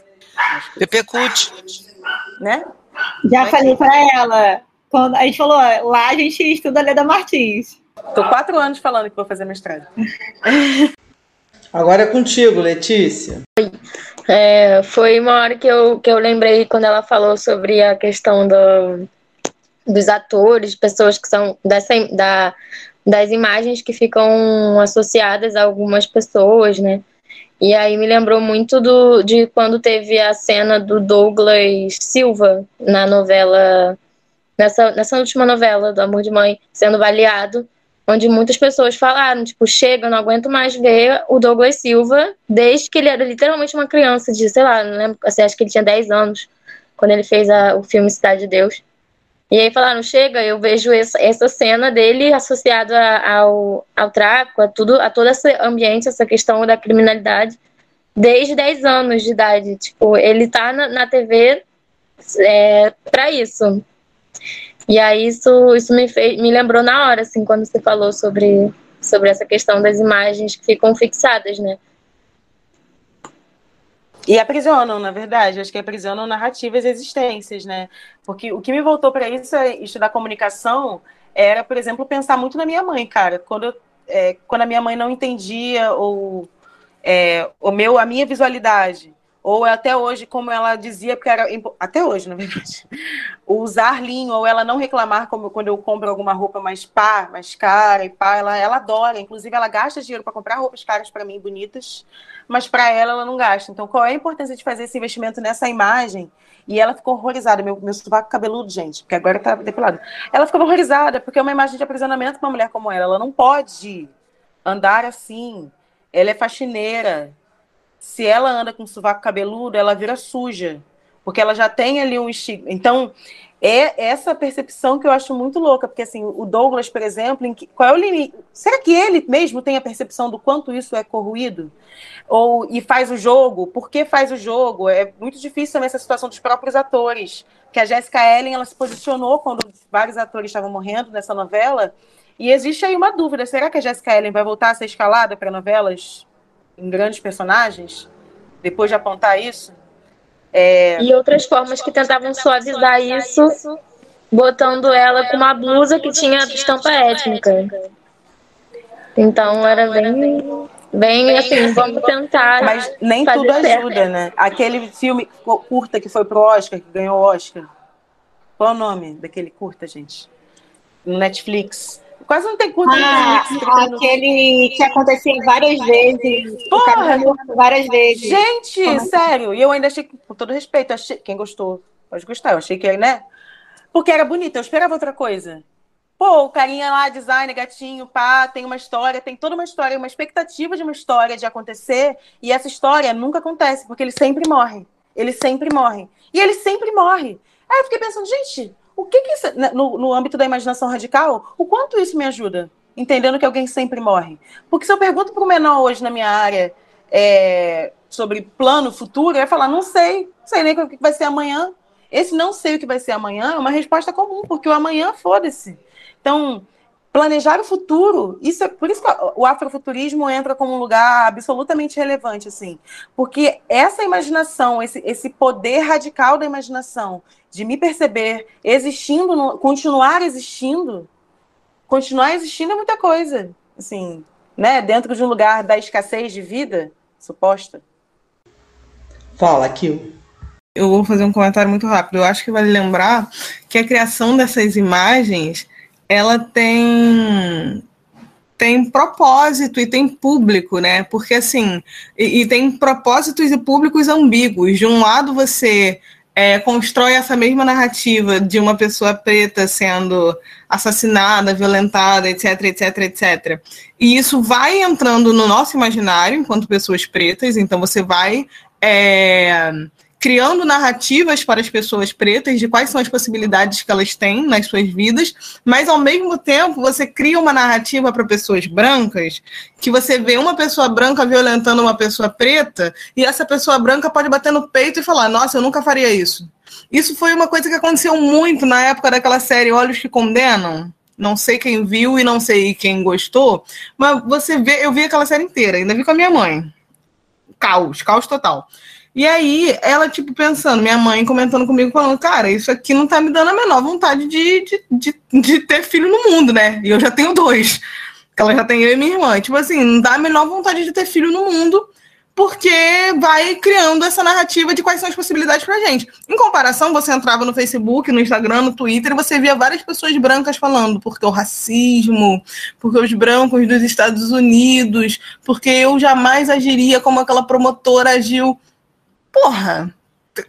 Pepe Cut. Né? Já Mas, falei para ela. Quando a gente falou, lá a gente estuda a Leda Martins. Tô quatro anos falando que vou fazer mestrado. Agora é contigo, Letícia. É, foi uma hora que eu, que eu lembrei quando ela falou sobre a questão do, dos atores, pessoas que são dessa, da, das imagens que ficam associadas a algumas pessoas, né? E aí me lembrou muito do, de quando teve a cena do Douglas Silva na novela, nessa, nessa última novela do Amor de Mãe, sendo baleado, onde muitas pessoas falaram, tipo, chega, não aguento mais ver o Douglas Silva, desde que ele era literalmente uma criança de, sei lá, não lembro, assim, acho que ele tinha 10 anos, quando ele fez a, o filme Cidade de Deus. E aí falaram, chega, eu vejo essa, cena dele associada ao, ao tráfico, a, tudo, a todo esse ambiente, essa questão da criminalidade, desde 10 anos de idade. Tipo, ele tá na, na TV é, para isso. E aí isso, isso me, fez, me lembrou na hora, assim, quando você falou sobre, sobre essa questão das imagens que ficam fixadas, né? E aprisionam, na verdade, acho que aprisionam narrativas e existências, né? Porque o que me voltou para isso, é estudar comunicação, era, por exemplo, pensar muito na minha mãe, cara. Quando, é, quando a minha mãe não entendia ou é, o meu, a minha visualidade, ou até hoje, como ela dizia, porque era até hoje, na verdade, usar linho, ou ela não reclamar como quando eu compro alguma roupa mais pá, mais cara e pá, ela, ela adora, inclusive ela gasta dinheiro para comprar roupas caras para mim, bonitas, mas para ela ela não gasta. Então, qual é a importância de fazer esse investimento nessa imagem? E ela ficou horrorizada, meu, meu sovaco cabeludo, gente, porque agora tá depilado. Ela ficou horrorizada, porque é uma imagem de aprisionamento para uma mulher como ela. Ela não pode andar assim. Ela é faxineira. Se ela anda com sovaco cabeludo, ela vira suja, porque ela já tem ali um estigma. Então, é essa percepção que eu acho muito louca, porque assim, o Douglas, por exemplo, que, qual é o limite? Será que ele mesmo tem a percepção do quanto isso é corruído? Ou e faz o jogo? Por que faz o jogo? É muito difícil também essa situação dos próprios atores. Que a Jessica Ellen, ela se posicionou quando vários atores estavam morrendo nessa novela, e existe aí uma dúvida, será que a Jessica Ellen vai voltar a ser escalada para novelas em grandes personagens depois de apontar isso? É... E outras formas que tentavam suavizar isso, botando ela com uma blusa que tinha estampa étnica. Então era bem, bem assim, vamos tentar. Mas nem tudo ajuda, certo. né? Aquele filme curta que foi pro Oscar, que ganhou o Oscar. Qual é o nome daquele curta, gente? No Netflix. Quase não tem curta ah, Aquele que acontecia várias vezes. Porra! Várias vezes. Gente, Como assim? sério. E eu ainda achei, com todo respeito, achei, quem gostou, pode gostar. Eu achei que, né? Porque era bonita, eu esperava outra coisa. Pô, o carinha lá, design, gatinho, pá, tem uma história, tem toda uma história, uma expectativa de uma história de acontecer, e essa história nunca acontece, porque ele sempre morre. Ele sempre morre. E ele sempre morre. Aí eu fiquei pensando, gente, o que, que isso, né, no, no âmbito da imaginação radical, o quanto isso me ajuda? Entendendo que alguém sempre morre. Porque se eu pergunto para o menor hoje na minha área é, sobre plano futuro, ele vai falar: não sei, não sei nem o que vai ser amanhã. Esse não sei o que vai ser amanhã é uma resposta comum, porque o amanhã, foda-se. Então, planejar o futuro, isso é por isso que o afrofuturismo entra como um lugar absolutamente relevante, assim, porque essa imaginação, esse, esse poder radical da imaginação, de me perceber existindo, no, continuar existindo, continuar existindo é muita coisa, assim, né, dentro de um lugar da escassez de vida suposta. Fala, Kil. Eu vou fazer um comentário muito rápido. Eu acho que vale lembrar que a criação dessas imagens, ela tem tem propósito e tem público, né? Porque assim, e, e tem propósitos e públicos ambíguos. De um lado, você é, constrói essa mesma narrativa de uma pessoa preta sendo assassinada, violentada, etc, etc, etc. E isso vai entrando no nosso imaginário enquanto pessoas pretas, então você vai é, criando narrativas para as pessoas pretas de quais são as possibilidades que elas têm nas suas vidas, mas ao mesmo tempo você cria uma narrativa para pessoas brancas que você vê uma pessoa branca violentando uma pessoa preta e essa pessoa branca pode bater no peito e falar: Nossa, eu nunca faria isso. Isso foi uma coisa que aconteceu muito na época daquela série Olhos que Condenam. Não sei quem viu e não sei quem gostou, mas você vê, eu vi aquela série inteira, ainda vi com a minha mãe. Caos, caos total. E aí, ela, tipo, pensando, minha mãe comentando comigo, falando, cara, isso aqui não tá me dando a menor vontade de, de, de, de ter filho no mundo, né? E eu já tenho dois. Ela já tem eu e minha irmã. Tipo assim, não dá a menor vontade de ter filho no mundo, porque vai criando essa narrativa de quais são as possibilidades pra gente. Em comparação, você entrava no Facebook, no Instagram, no Twitter, e você via várias pessoas brancas falando, porque o racismo, porque os brancos dos Estados Unidos, porque eu jamais agiria como aquela promotora agiu porra,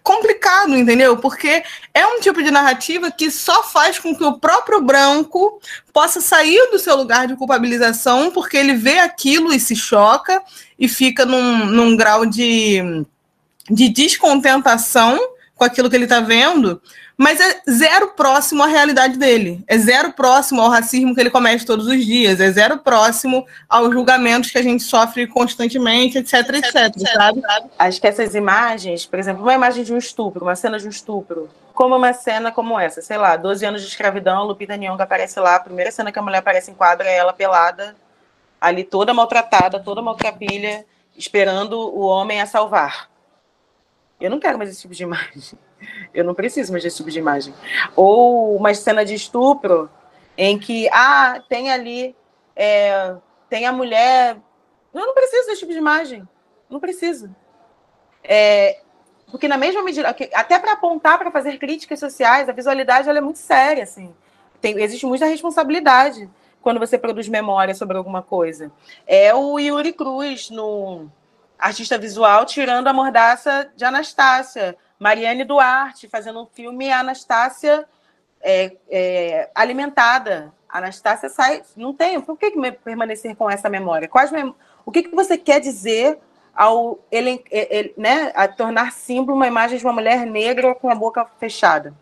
complicado, entendeu? Porque é um tipo de narrativa que só faz com que o próprio branco possa sair do seu lugar de culpabilização, porque ele vê aquilo e se choca e fica num, num grau de, de descontentação com aquilo que ele está vendo, mas é zero próximo à realidade dele, é zero próximo ao racismo que ele comete todos os dias, é zero próximo aos julgamentos que a gente sofre constantemente, etc, etc, etc sabe? Acho que essas imagens, por exemplo, uma imagem de um estupro, uma cena de um estupro, como uma cena como essa, sei lá, 12 anos de escravidão, Lupita Nyong'o aparece lá, a primeira cena que a mulher aparece em quadro é ela pelada, ali toda maltratada, toda maltrapilha, esperando o homem a salvar. Eu não quero mais esse tipo de imagem. Eu não preciso mais desse tipo de imagem. Ou uma cena de estupro em que, ah, tem ali, é, tem a mulher. Eu não preciso desse tipo de imagem. Não preciso. É, porque na mesma medida, até para apontar, para fazer críticas sociais, a visualidade ela é muito séria, assim. Tem, existe muita responsabilidade quando você produz memória sobre alguma coisa. É o Yuri Cruz no artista visual tirando a mordaça de Anastácia, Mariane Duarte fazendo um filme Anastácia é, é, alimentada. Anastácia sai, não tem. Por que, que permanecer com essa memória? Quais mem... O que, que você quer dizer ao ele, ele, né, a tornar símbolo uma imagem de uma mulher negra com a boca fechada?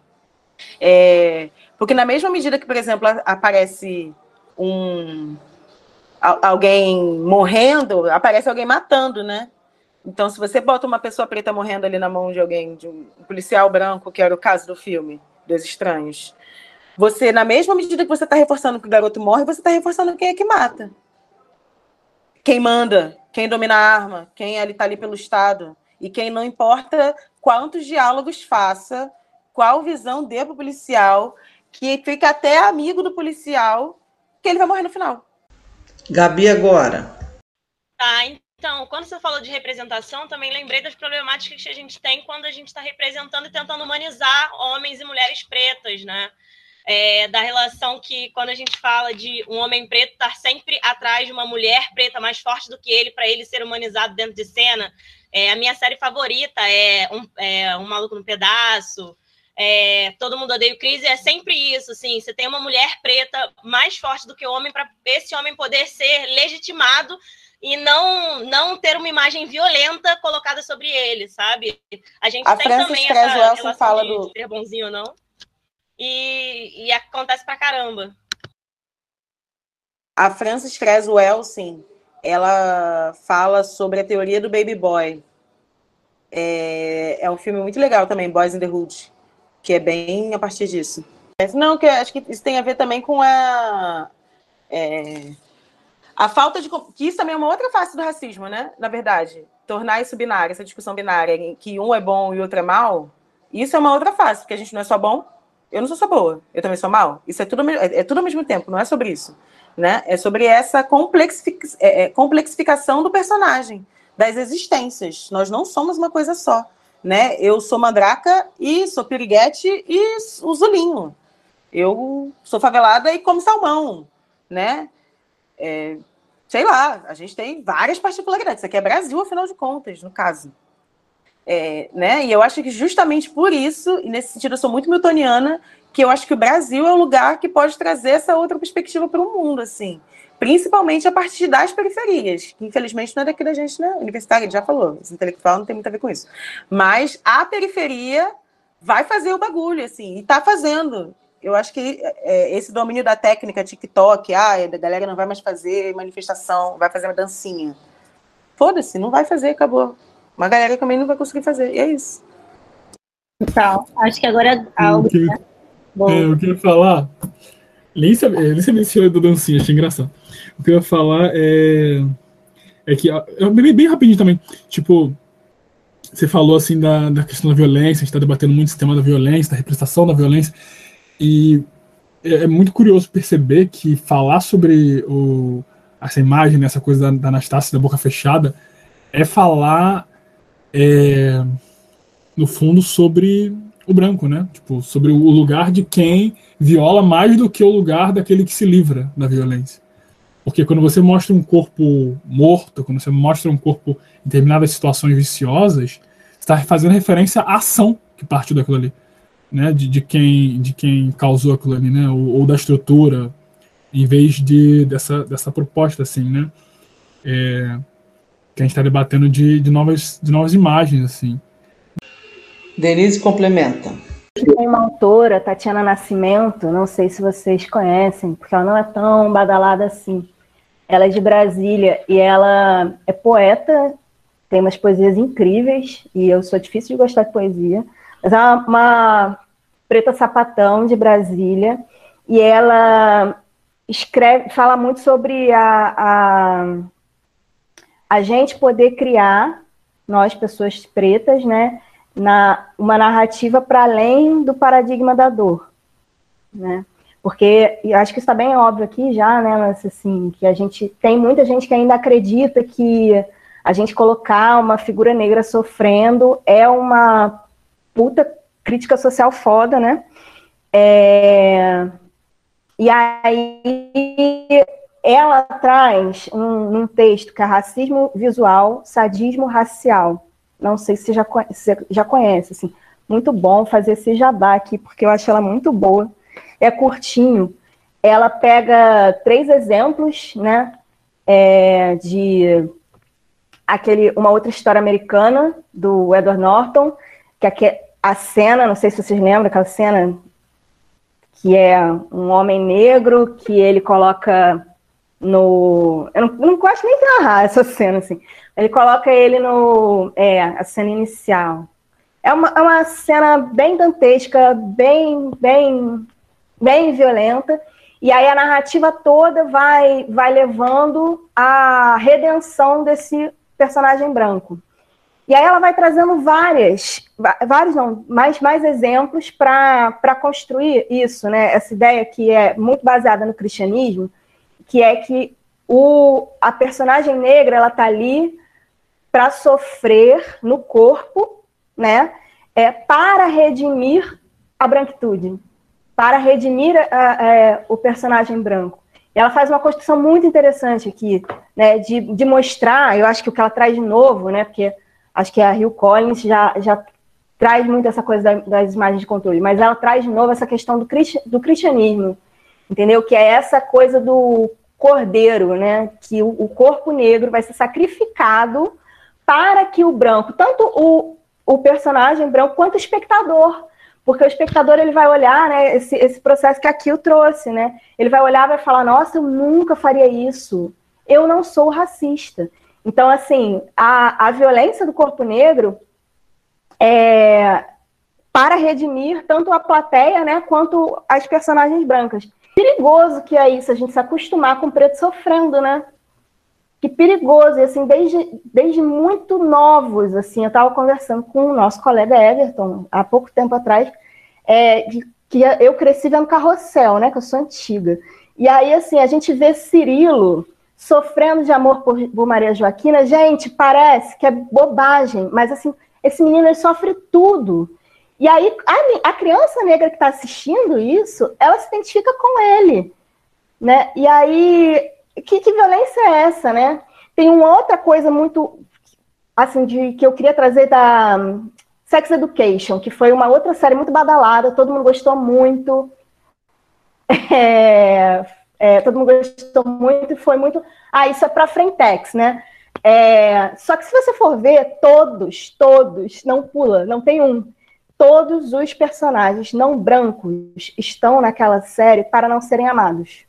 É, porque na mesma medida que, por exemplo, aparece um alguém morrendo, aparece alguém matando, né? Então, se você bota uma pessoa preta morrendo ali na mão de alguém, de um policial branco, que era o caso do filme, dos estranhos, você, na mesma medida que você está reforçando que o garoto morre, você está reforçando quem é que mata. Quem manda, quem domina a arma, quem está ali pelo Estado. E quem não importa quantos diálogos faça, qual visão dê para o policial, que fica até amigo do policial, que ele vai morrer no final. Gabi, agora. Tá, então, quando você falou de representação, também lembrei das problemáticas que a gente tem quando a gente está representando e tentando humanizar homens e mulheres pretas, né? É, da relação que, quando a gente fala de um homem preto estar sempre atrás de uma mulher preta mais forte do que ele, para ele ser humanizado dentro de cena. É, a minha série favorita é Um, é, um Maluco no Pedaço, é, Todo Mundo Odeia o Cris, é sempre isso, assim, você tem uma mulher preta mais forte do que o homem, para esse homem poder ser legitimado e não não ter uma imagem violenta colocada sobre ele, sabe? A gente a tem Francis também essa relação fala de do- ser bonzinho ou não. E, e acontece pra caramba. A Frances Cress Welsing, ela fala sobre a teoria do baby boy. É, é um filme muito legal também, Boys in the Hood, que é bem a partir disso. Não, que acho que isso tem a ver também com a é, a falta de que isso também é uma outra face do racismo, né? Na verdade, tornar isso binário, essa discussão binária, em que um é bom e outro é mal, isso é uma outra face, porque a gente não é só bom, eu não sou só boa, eu também sou mal. Isso é tudo, é, é tudo ao mesmo tempo, não é sobre isso. né? É sobre essa complexific é, é, complexificação do personagem, das existências. Nós não somos uma coisa só, né? Eu sou mandraca e sou piriguete e o zulinho. Eu sou favelada e como salmão, né? É, sei lá, a gente tem várias particularidades. Isso aqui é Brasil, afinal de contas, no caso. É, né? E eu acho que justamente por isso, e nesse sentido eu sou muito miltoniana, que eu acho que o Brasil é o lugar que pode trazer essa outra perspectiva para o mundo, assim. Principalmente a partir das periferias, que infelizmente não é daqui da gente, né? Universitária, já falou, esse intelectual não tem muito a ver com isso. Mas a periferia vai fazer o bagulho, assim, e está fazendo. Eu acho que é, esse domínio da técnica TikTok, ah, a galera não vai mais fazer manifestação, vai fazer uma dancinha. Foda-se, não vai fazer, acabou. Uma galera também não vai conseguir fazer, e é isso. Então, acho que agora algo. Que, né? é, eu queria falar. Lícia, Lícia mencionou da dancinha, achei engraçado. O que eu ia falar é. É que. Eu bem, bem rapidinho também. Tipo, você falou assim da, da questão da violência, a gente está debatendo muito esse tema da violência, da representação da violência. E é, é muito curioso perceber que falar sobre o, essa imagem, essa coisa da, da Anastácia da boca fechada, é falar, é, no fundo, sobre o branco, né? Tipo, sobre o lugar de quem viola mais do que o lugar daquele que se livra da violência. Porque quando você mostra um corpo morto, quando você mostra um corpo em determinadas situações viciosas, você está fazendo referência à ação que partiu daquilo ali né, de, de, quem, de quem causou aquilo ali, né, ou, ou, da estrutura, em vez de dessa, dessa proposta, assim, né, é, que a gente está debatendo de, de, novas, de novas imagens, assim. Denise complementa. Tem uma autora, Tatiana Nascimento, não sei se vocês conhecem, porque ela não é tão badalada assim. Ela é de Brasília e ela é poeta, tem umas poesias incríveis, e eu sou difícil de gostar de poesia, mas é uma, uma preta sapatão de Brasília, e ela escreve, fala muito sobre a, a, a gente poder criar, nós pessoas pretas, né, na, uma narrativa para além do paradigma da dor, né? Porque acho que está bem óbvio aqui já, né, mas assim, que a gente tem muita gente que ainda acredita que a gente colocar uma figura negra sofrendo é uma puta crítica social foda, né? É, e aí ela traz um, um, texto que é racismo visual, sadismo racial. Não sei se já, se já conhece, assim. Muito bom fazer esse jabá aqui, porque eu acho ela muito boa. É curtinho. Ela pega três exemplos, né? É, de aquele, uma outra história americana do Edward Norton, que é a cena, não sei se vocês lembram, aquela cena que é um homem negro que ele coloca no. Eu não, não gosto nem de narrar essa cena, assim. Ele coloca ele no. É, a cena inicial. É uma, é uma cena bem dantesca, bem, bem, bem violenta. E aí a narrativa toda vai, vai levando à redenção desse personagem branco. E aí ela vai trazendo várias, vários não, mais, mais exemplos para construir isso, né? Essa ideia que é muito baseada no cristianismo, que é que o, a personagem negra ela tá ali para sofrer no corpo, né? É, para redimir a branquitude, para redimir a, a, o personagem branco. E ela faz uma construção muito interessante aqui, né? De, de mostrar, eu acho que o que ela traz de novo, né? Porque acho que a Rio Collins já, já traz muito essa coisa das imagens de controle, mas ela traz de novo essa questão do, do cristianismo, entendeu? Que é essa coisa do cordeiro, né? Que o, o, corpo negro vai ser sacrificado para que o branco, tanto o, o personagem branco quanto o espectador, porque o espectador ele vai olhar, né? Esse, esse processo que a Kill trouxe, né? Ele vai olhar e vai falar: Nossa, eu nunca faria isso. Eu não sou racista. Então, assim, a, a violência do corpo negro é para redimir tanto a plateia, né, quanto as personagens brancas. Perigoso que é isso, a gente se acostumar com o preto sofrendo, né? Que perigoso, e assim, desde, desde muito novos, assim, eu estava conversando com o nosso colega Everton, há pouco tempo atrás, é, de, que eu cresci vendo carrossel, né, que eu sou antiga, E aí, assim, a gente vê Cirilo sofrendo de amor por, por Maria Joaquina. Gente, parece que é bobagem, mas assim, esse menino sofre tudo. E aí, a, a criança negra que está assistindo isso, ela se identifica com ele. Né? E aí, que, que violência é essa, né? Tem uma outra coisa muito, assim, de, que eu queria trazer da um, Sex Education, que foi uma outra série muito badalada, todo mundo gostou muito. É, é, todo mundo gostou muito e foi muito. Ah, isso é para Frentex, né? É, só que se você for ver, todos, todos, não pula, não tem um. Todos os personagens não brancos estão naquela série para não serem amados.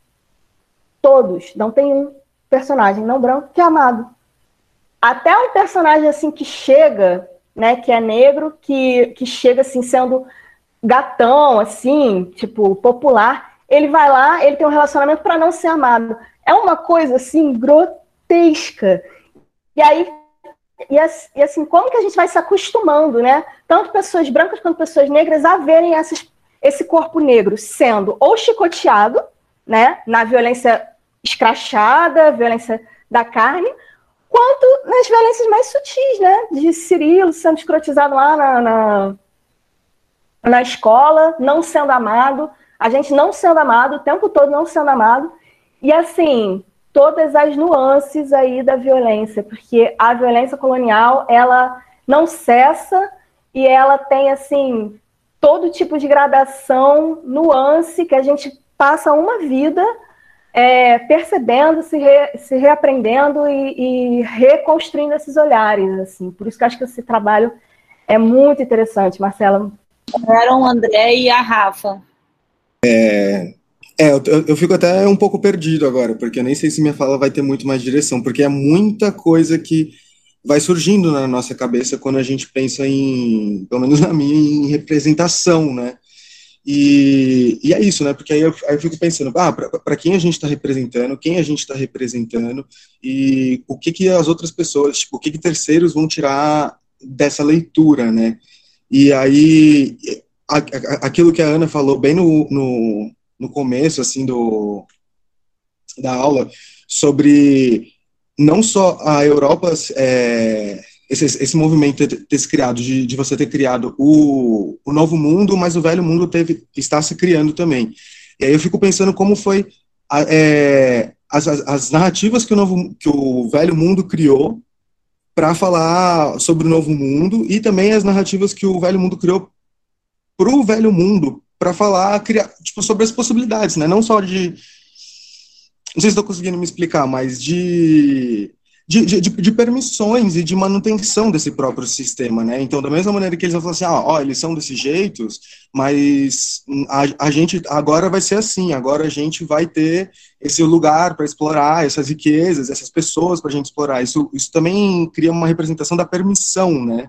Todos, não tem um personagem não branco que é amado. Até um personagem assim que chega, né, que é negro, que, que chega assim sendo gatão, assim, tipo, popular, ele vai lá, ele tem um relacionamento para não ser amado. É uma coisa assim grotesca. E aí e assim, como que a gente vai se acostumando, né? Tanto pessoas brancas quanto pessoas negras a verem essas, esse corpo negro sendo ou chicoteado, né, na violência escrachada, violência da carne, quanto nas violências mais sutis, né? De Cirilo sendo escrotizado lá na, na, na escola, não sendo amado a gente não sendo amado, o tempo todo não sendo amado, e assim, todas as nuances aí da violência, porque a violência colonial, ela não cessa e ela tem, assim, todo tipo de gradação, nuance, que a gente passa uma vida é, percebendo, se, re, se reaprendendo e, e, reconstruindo esses olhares, assim. Por isso que eu acho que esse trabalho é muito interessante, Marcela. Eram o André e a Rafa. É, é eu, eu, fico até um pouco perdido agora, porque eu nem sei se minha fala vai ter muito mais direção, porque é muita coisa que vai surgindo na nossa cabeça quando a gente pensa em, pelo menos na minha, em representação, né? E, e é isso, né? Porque aí eu, aí eu fico pensando, ah, para quem a gente está representando, quem a gente está representando e o que que as outras pessoas, tipo, o que que terceiros vão tirar dessa leitura, né? E aí aquilo que a Ana falou bem no, no, no começo, assim, do, da aula, sobre não só a Europa, é, esse, esse movimento ter, se criado, de, de você ter criado o, o novo mundo, mas o velho mundo teve, está se criando também. E aí eu fico pensando como foi a, é, as, as narrativas que o, novo, que o velho mundo criou para falar sobre o novo mundo e também as narrativas que o velho mundo criou para o velho mundo para falar criar, tipo, sobre as possibilidades, né? Não só de. Não sei se estou conseguindo me explicar, mas de de, de, de, permissões e de manutenção desse próprio sistema, né? Então, da mesma maneira que eles vão falar assim, ah, ó, eles são desse jeito, mas a, a gente agora vai ser assim, agora a gente vai ter esse lugar para explorar essas riquezas, essas pessoas para a gente explorar. Isso, isso também cria uma representação da permissão, né?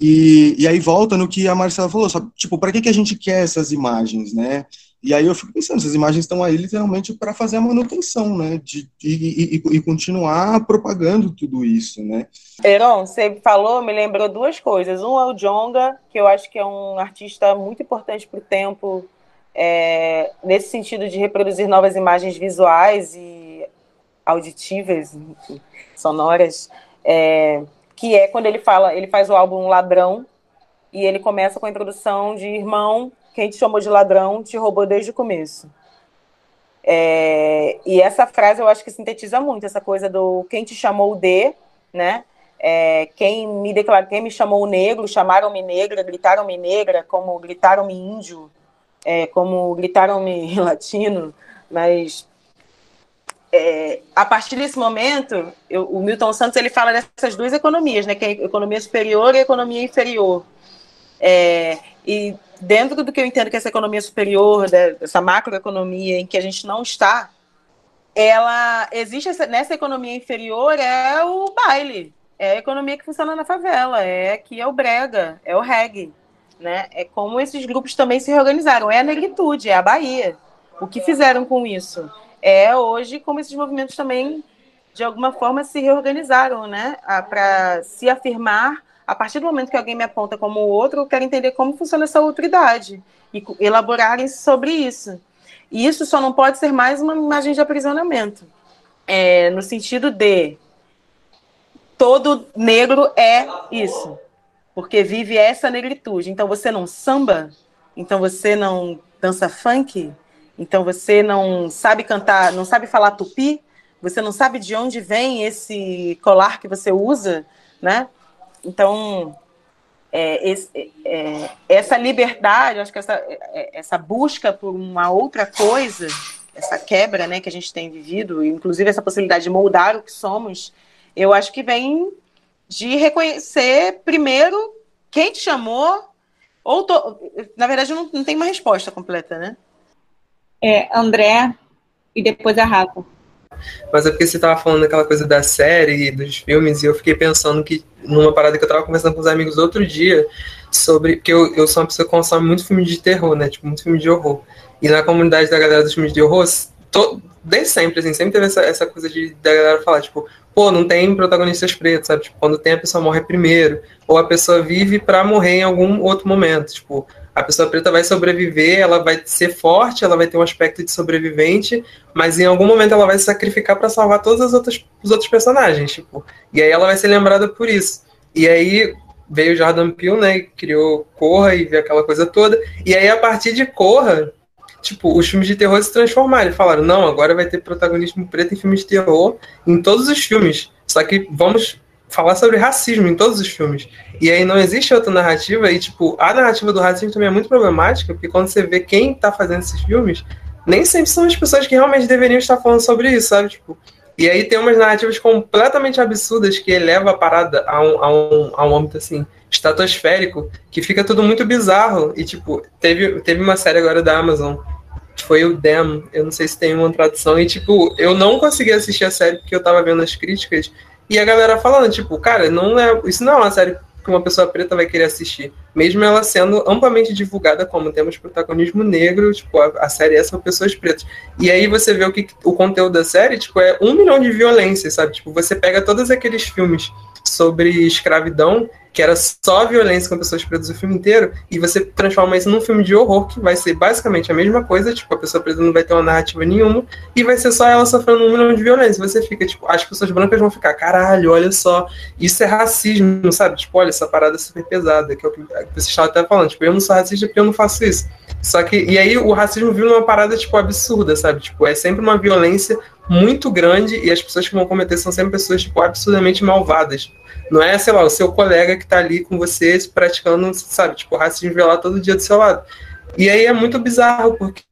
E, e aí volta no que a Marcela falou, sabe? tipo, para que, que a gente quer essas imagens, né? E aí eu fico pensando, essas imagens estão aí literalmente para fazer a manutenção, né? De, e, e, e, continuar propagando tudo isso, né? Heron, você falou, me lembrou duas coisas. Um é o Jonga, que eu acho que é um artista muito importante para o tempo, é, nesse sentido de reproduzir novas imagens visuais e auditivas, sonoras. É, que é quando ele fala, ele faz o álbum Ladrão, e ele começa com a introdução de irmão, quem te chamou de ladrão te roubou desde o começo. É, e essa frase eu acho que sintetiza muito essa coisa do quem te chamou de, né? É, quem me declarou, quem me chamou negro, chamaram-me negra, gritaram-me negra, como gritaram-me índio, é, como gritaram-me latino, mas é, a partir desse momento, eu, o Milton Santos ele fala dessas duas economias, né, que é a economia superior e a economia inferior. É, e dentro do que eu entendo que essa economia superior, dessa macroeconomia em que a gente não está, ela existe essa, nessa economia inferior é o baile, é a economia que funciona na favela, é que é o brega, é o reggae, né? É como esses grupos também se reorganizaram, é a negritude, é a Bahia. O que fizeram com isso? É hoje como esses movimentos também, de alguma forma, se reorganizaram, né? Para se afirmar, a partir do momento que alguém me aponta como outro, eu quero entender como funciona essa autoridade e elaborarem sobre isso. E isso só não pode ser mais uma imagem de aprisionamento. É, no sentido de todo negro é isso, porque vive essa negritude. Então você não samba, então você não dança funk, então você não sabe cantar, não sabe falar tupi, você não sabe de onde vem esse colar que você usa, né? Então é, esse, é, essa liberdade, acho que essa, é, essa busca por uma outra coisa, essa quebra né, que a gente tem vivido, inclusive essa possibilidade de moldar o que somos, eu acho que vem de reconhecer primeiro quem te chamou, ou to... na verdade não, não tem uma resposta completa, né? É, André e depois a Rafa. Mas é porque você estava falando daquela coisa da série, dos filmes, e eu fiquei pensando que numa parada que eu estava conversando com os amigos outro dia, sobre. Porque eu, eu sou uma pessoa que consome muito filme de terror, né? Tipo, muito filme de horror. E na comunidade da galera dos filmes de horror, to, desde sempre, assim, sempre teve essa, essa coisa de da galera falar, tipo, pô, não tem protagonistas pretos, sabe? Tipo, quando tem a pessoa morre primeiro, ou a pessoa vive para morrer em algum outro momento, tipo, a pessoa preta vai sobreviver, ela vai ser forte, ela vai ter um aspecto de sobrevivente, mas em algum momento ela vai se sacrificar para salvar todos os outros, os outros personagens, tipo. E aí ela vai ser lembrada por isso. E aí veio Jordan Peele, né, criou Corra e viu aquela coisa toda. E aí a partir de Corra, tipo, os filmes de terror se transformaram. E falaram, não, agora vai ter protagonismo preto em filmes de terror em todos os filmes. Só que vamos falar sobre racismo em todos os filmes. E aí não existe outra narrativa, e tipo, a narrativa do racismo também é muito problemática, porque quando você vê quem tá fazendo esses filmes, nem sempre são as pessoas que realmente deveriam estar falando sobre isso, sabe? Tipo, e aí tem umas narrativas completamente absurdas que eleva a parada a um, a um, a um âmbito assim, estratosférico, que fica tudo muito bizarro. E tipo, teve, teve uma série agora da Amazon, foi o Dem, eu não sei se tem uma tradução, e tipo, eu não consegui assistir a série porque eu tava vendo as críticas, e a galera falando, tipo, cara, não é, isso não é uma série que uma pessoa preta vai querer assistir. Mesmo ela sendo amplamente divulgada como temos protagonismo negro, tipo, a, a série é são pessoas pretas. E aí você vê o que o conteúdo da série, tipo, é um milhão de violências, sabe? Tipo, você pega todos aqueles filmes sobre escravidão que era só violência com pessoas presas o filme inteiro, e você transforma isso num filme de horror, que vai ser basicamente a mesma coisa, tipo, a pessoa presa não vai ter uma narrativa nenhuma, e vai ser só ela sofrendo um milhão de violência. Você fica, tipo, as pessoas brancas vão ficar, caralho, olha só, isso é racismo, sabe? Tipo, olha, essa parada é super pesada, que é o que você estava até falando, tipo, eu não sou racista porque eu não faço isso. Só que, e aí o racismo viu uma parada, tipo, absurda, sabe? Tipo, é sempre uma violência muito grande, e as pessoas que vão cometer são sempre pessoas, tipo, absurdamente malvadas. Não é, sei lá, o seu colega que tá ali com você praticando, sabe, tipo, racismo violar todo dia do seu lado. E aí é muito bizarro, porque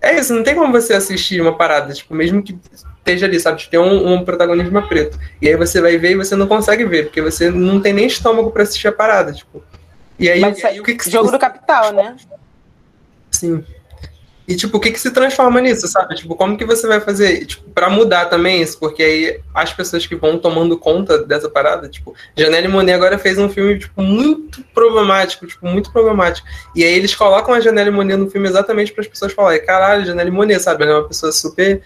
é isso, não tem como você assistir uma parada, tipo, mesmo que esteja ali, sabe, tem um, um protagonismo preto. E aí você vai ver e você não consegue ver, porque você não tem nem estômago para assistir a parada, tipo. E aí, Mas, e aí o que, que jogo do capital, né? Sim. E, tipo, o que que se transforma nisso, sabe? Tipo, como que você vai fazer, tipo, pra mudar também isso? Porque aí as pessoas que vão tomando conta dessa parada, tipo, Janelle Monet agora fez um filme, tipo, muito problemático, tipo, muito problemático. E aí eles colocam a Janelle Monet no filme exatamente para as pessoas falarem, caralho, Janelle Monet, sabe? Ela é uma pessoa super,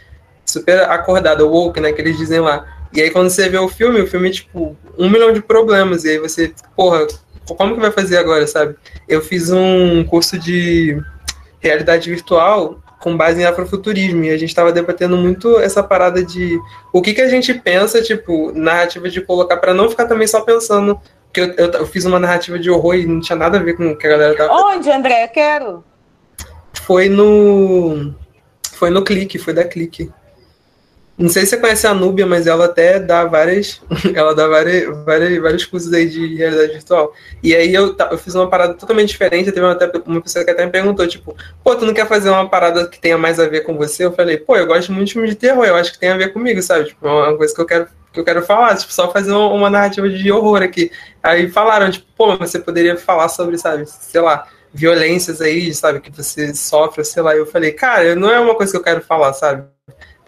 super acordada, woke, né, que eles dizem lá. E aí quando você vê o filme, o filme, tipo, um milhão de problemas. E aí você, porra, como que vai fazer agora, sabe? Eu fiz um curso de realidade virtual com base em afrofuturismo. E a gente estava debatendo muito essa parada de o que, que a gente pensa, tipo, narrativa de colocar, para não ficar também só pensando. que eu, eu, eu, fiz uma narrativa de horror e não tinha nada a ver com o que a galera tava. Onde, André? Eu quero. Foi no. Foi no clique, foi da clique. Não sei se você conhece a Núbia, mas ela até dá várias. Ela dá várias, várias, vários cursos aí de realidade virtual. E aí eu, eu fiz uma parada totalmente diferente. Teve até uma pessoa que até me perguntou, tipo, pô, tu não quer fazer uma parada que tenha mais a ver com você? Eu falei, pô, eu gosto muito de filme de terror, eu acho que tem a ver comigo, sabe? Tipo, é uma coisa que eu quero, que eu quero falar, tipo, só fazer uma, narrativa de horror aqui. Aí falaram, tipo, pô, você poderia falar sobre, sabe, sei lá, violências aí, sabe, que você sofre, sei lá. Eu falei, cara, não é uma coisa que eu quero falar, sabe?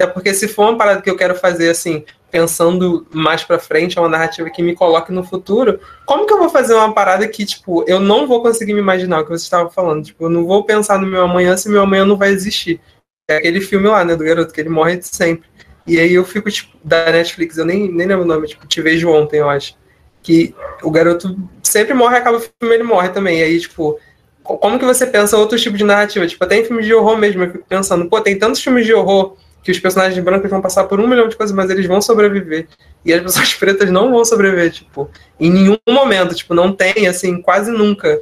Até porque se for uma parada que eu quero fazer assim, pensando mais para frente, é uma narrativa que me coloque no futuro, como que eu vou fazer uma parada que, tipo, eu não vou conseguir me imaginar o que você estava falando? Tipo, eu não vou pensar no meu amanhã se meu amanhã não vai existir. É aquele filme lá, né, do garoto, que ele morre sempre. E aí eu fico, tipo, da Netflix, eu nem, nem lembro o nome, tipo, Te Vejo Ontem, eu acho. Que o garoto sempre morre, acaba o filme, ele morre também. E aí, tipo, como que você pensa outros tipos de narrativa? Tipo, até em filmes de horror mesmo, eu fico pensando, pô, tem tantos filmes de horror que os personagens brancos vão passar por um milhão de coisas, mas eles vão sobreviver. E as pessoas pretas não vão sobreviver, tipo, em nenhum momento, tipo, não tem, assim, quase nunca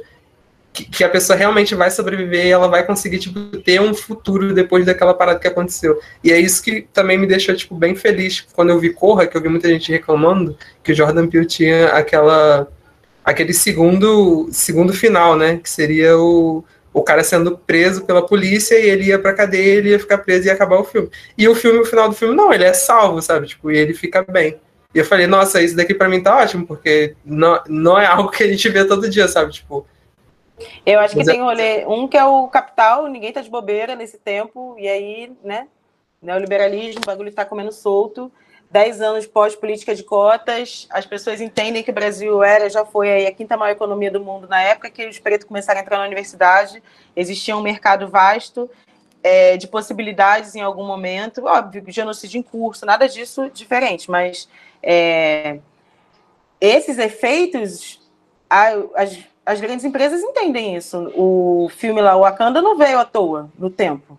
que, que, a pessoa realmente vai sobreviver e ela vai conseguir, tipo, ter um futuro depois daquela parada que aconteceu. E é isso que também me deixou, tipo, bem feliz quando eu vi Corra, que eu vi muita gente reclamando que o Jordan Peele tinha aquela aquele segundo segundo final, né, que seria o o cara sendo preso pela polícia e ele ia pra cadeia, ele ia ficar preso e ia acabar o filme. E o filme, o final do filme, não, ele é salvo, sabe? Tipo, e ele fica bem. E eu falei, nossa, isso daqui para mim tá ótimo, porque não, não é algo que a gente vê todo dia, sabe? Tipo, eu acho que tem rolê, um que é o capital, ninguém tá de bobeira nesse tempo, e aí, né, neoliberalismo, o bagulho tá comendo solto, dez anos pós-política de cotas, as pessoas entendem que o Brasil era, já foi a quinta maior economia do mundo na época que os pretos começaram a entrar na universidade, existia um mercado vasto é, de possibilidades em algum momento, óbvio, genocídio em curso, nada disso diferente, mas é, esses efeitos, as, as grandes empresas entendem isso. O filme lá, o Wakanda, não veio à toa no tempo.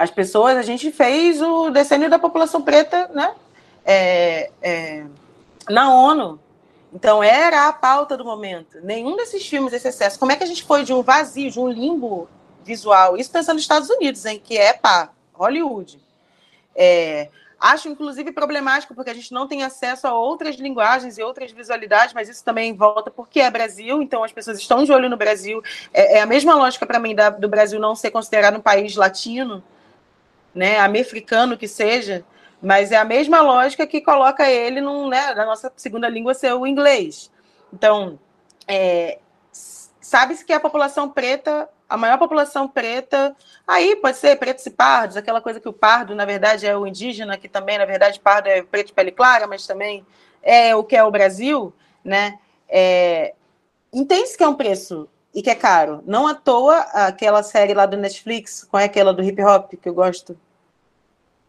As pessoas, a gente fez o decênio da população preta, né? É, é, na ONU. Então era a pauta do momento. Nenhum desses filmes, esse excesso. Como é que a gente foi de um vazio, de um limbo visual? Isso pensando nos Estados Unidos, em que é pá, Hollywood. É, Acho, inclusive, problemático, porque a gente não tem acesso a outras linguagens e outras visualidades, mas isso também volta porque é Brasil, então as pessoas estão de olho no Brasil. É, é a mesma lógica para mim da, do Brasil não ser considerado um país latino, né, americano que seja, mas é a mesma lógica que coloca ele num, né, na nossa segunda língua ser o inglês. Então, é, sabe-se que a população preta a maior população preta, aí pode ser pretos e pardos, aquela coisa que o pardo, na verdade, é o indígena, que também, na verdade, pardo é preto de pele clara, mas também é o que é o Brasil, né? É, Entende-se que é um preço e que é caro. Não à toa aquela série lá do Netflix, qual é aquela do hip hop que eu gosto?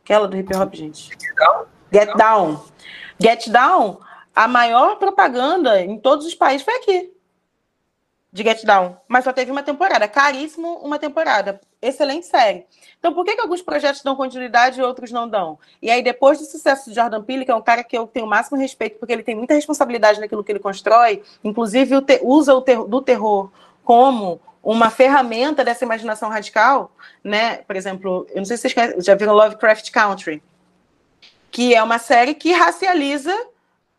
Aquela do hip hop, gente. Get Down. Get Down. Get Down, a maior propaganda em todos os países foi aqui de Get Down, mas só teve uma temporada. Caríssimo uma temporada. Excelente série. Então, por que, que alguns projetos dão continuidade e outros não dão? E aí, depois do sucesso de Jordan Peele, que é um cara que eu tenho o máximo respeito, porque ele tem muita responsabilidade naquilo que ele constrói, inclusive usa o ter do terror como uma ferramenta dessa imaginação radical, né? Por exemplo, eu não sei se vocês já viram Lovecraft Country, que é uma série que racializa,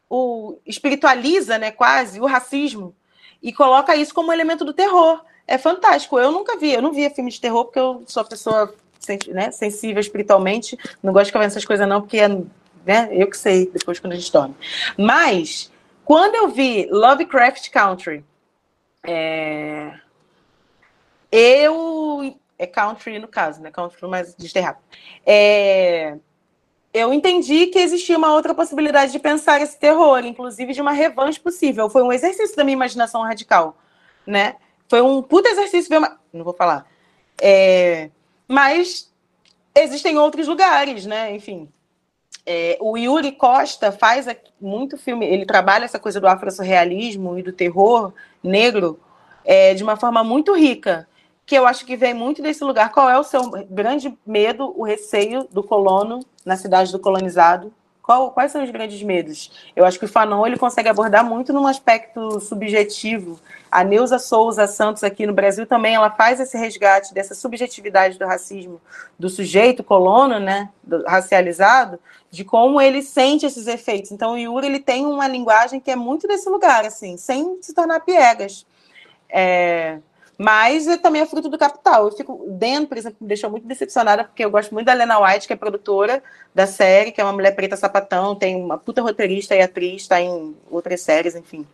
o espiritualiza, né, quase, o racismo e coloca isso como elemento do terror. É fantástico. Eu nunca vi, eu não via filme de terror porque eu sou pessoa né, sensível espiritualmente, não gosto de vendo essas coisas não, porque é, né, eu que sei depois quando a gente dorme. Mas, quando eu vi Lovecraft Country, é... eu... É country no caso, né? Country mais desterrado. É eu entendi que existia uma outra possibilidade de pensar esse terror, inclusive de uma revanche possível. Foi um exercício da minha imaginação radical, né? Foi um puta exercício. Não vou falar. É... Mas existem outros lugares, né? Enfim. É, o Yuri Costa faz muito filme, ele trabalha essa coisa do afro-surrealismo e do terror negro é, de uma forma muito rica que eu acho que vem muito desse lugar. Qual é o seu grande medo, o receio do colono na cidade do colonizado? Qual, quais são os grandes medos? Eu acho que o Fanon ele consegue abordar muito num aspecto subjetivo. A Neuza Souza Santos aqui no Brasil também ela faz esse resgate dessa subjetividade do racismo do sujeito colono, né, do, racializado, de como ele sente esses efeitos. Então o Yuri ele tem uma linguagem que é muito desse lugar, assim, sem se tornar piegas. É, mas também é fruto do capital. Eu fico, Dan, por exemplo, me deixou muito decepcionada, porque eu gosto muito da Lena White, que é produtora da série, que é uma mulher preta sapatão, tem uma puta roteirista e atriz, está em outras séries, enfim.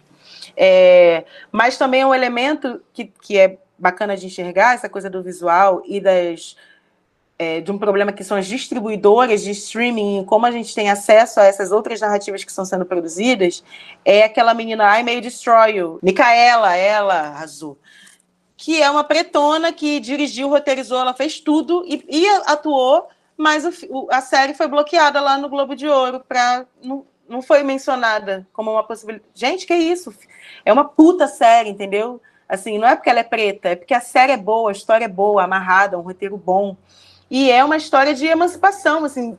É, mas também é um elemento que, que é bacana de enxergar, essa coisa do visual e das. É, de um problema que são as distribuidoras de streaming, como a gente tem acesso a essas outras narrativas que estão sendo produzidas, é aquela menina I May Destroy You, Micaela, ela, azul que é uma pretona que dirigiu, roteirizou, ela fez tudo e, e atuou, mas o, a série foi bloqueada lá no Globo de Ouro para não, não foi mencionada como uma possibilidade. Gente, que isso? É uma puta série, entendeu? Assim, não é porque ela é preta, é porque a série é boa, a história é boa, amarrada, um roteiro bom. E é uma história de emancipação, assim.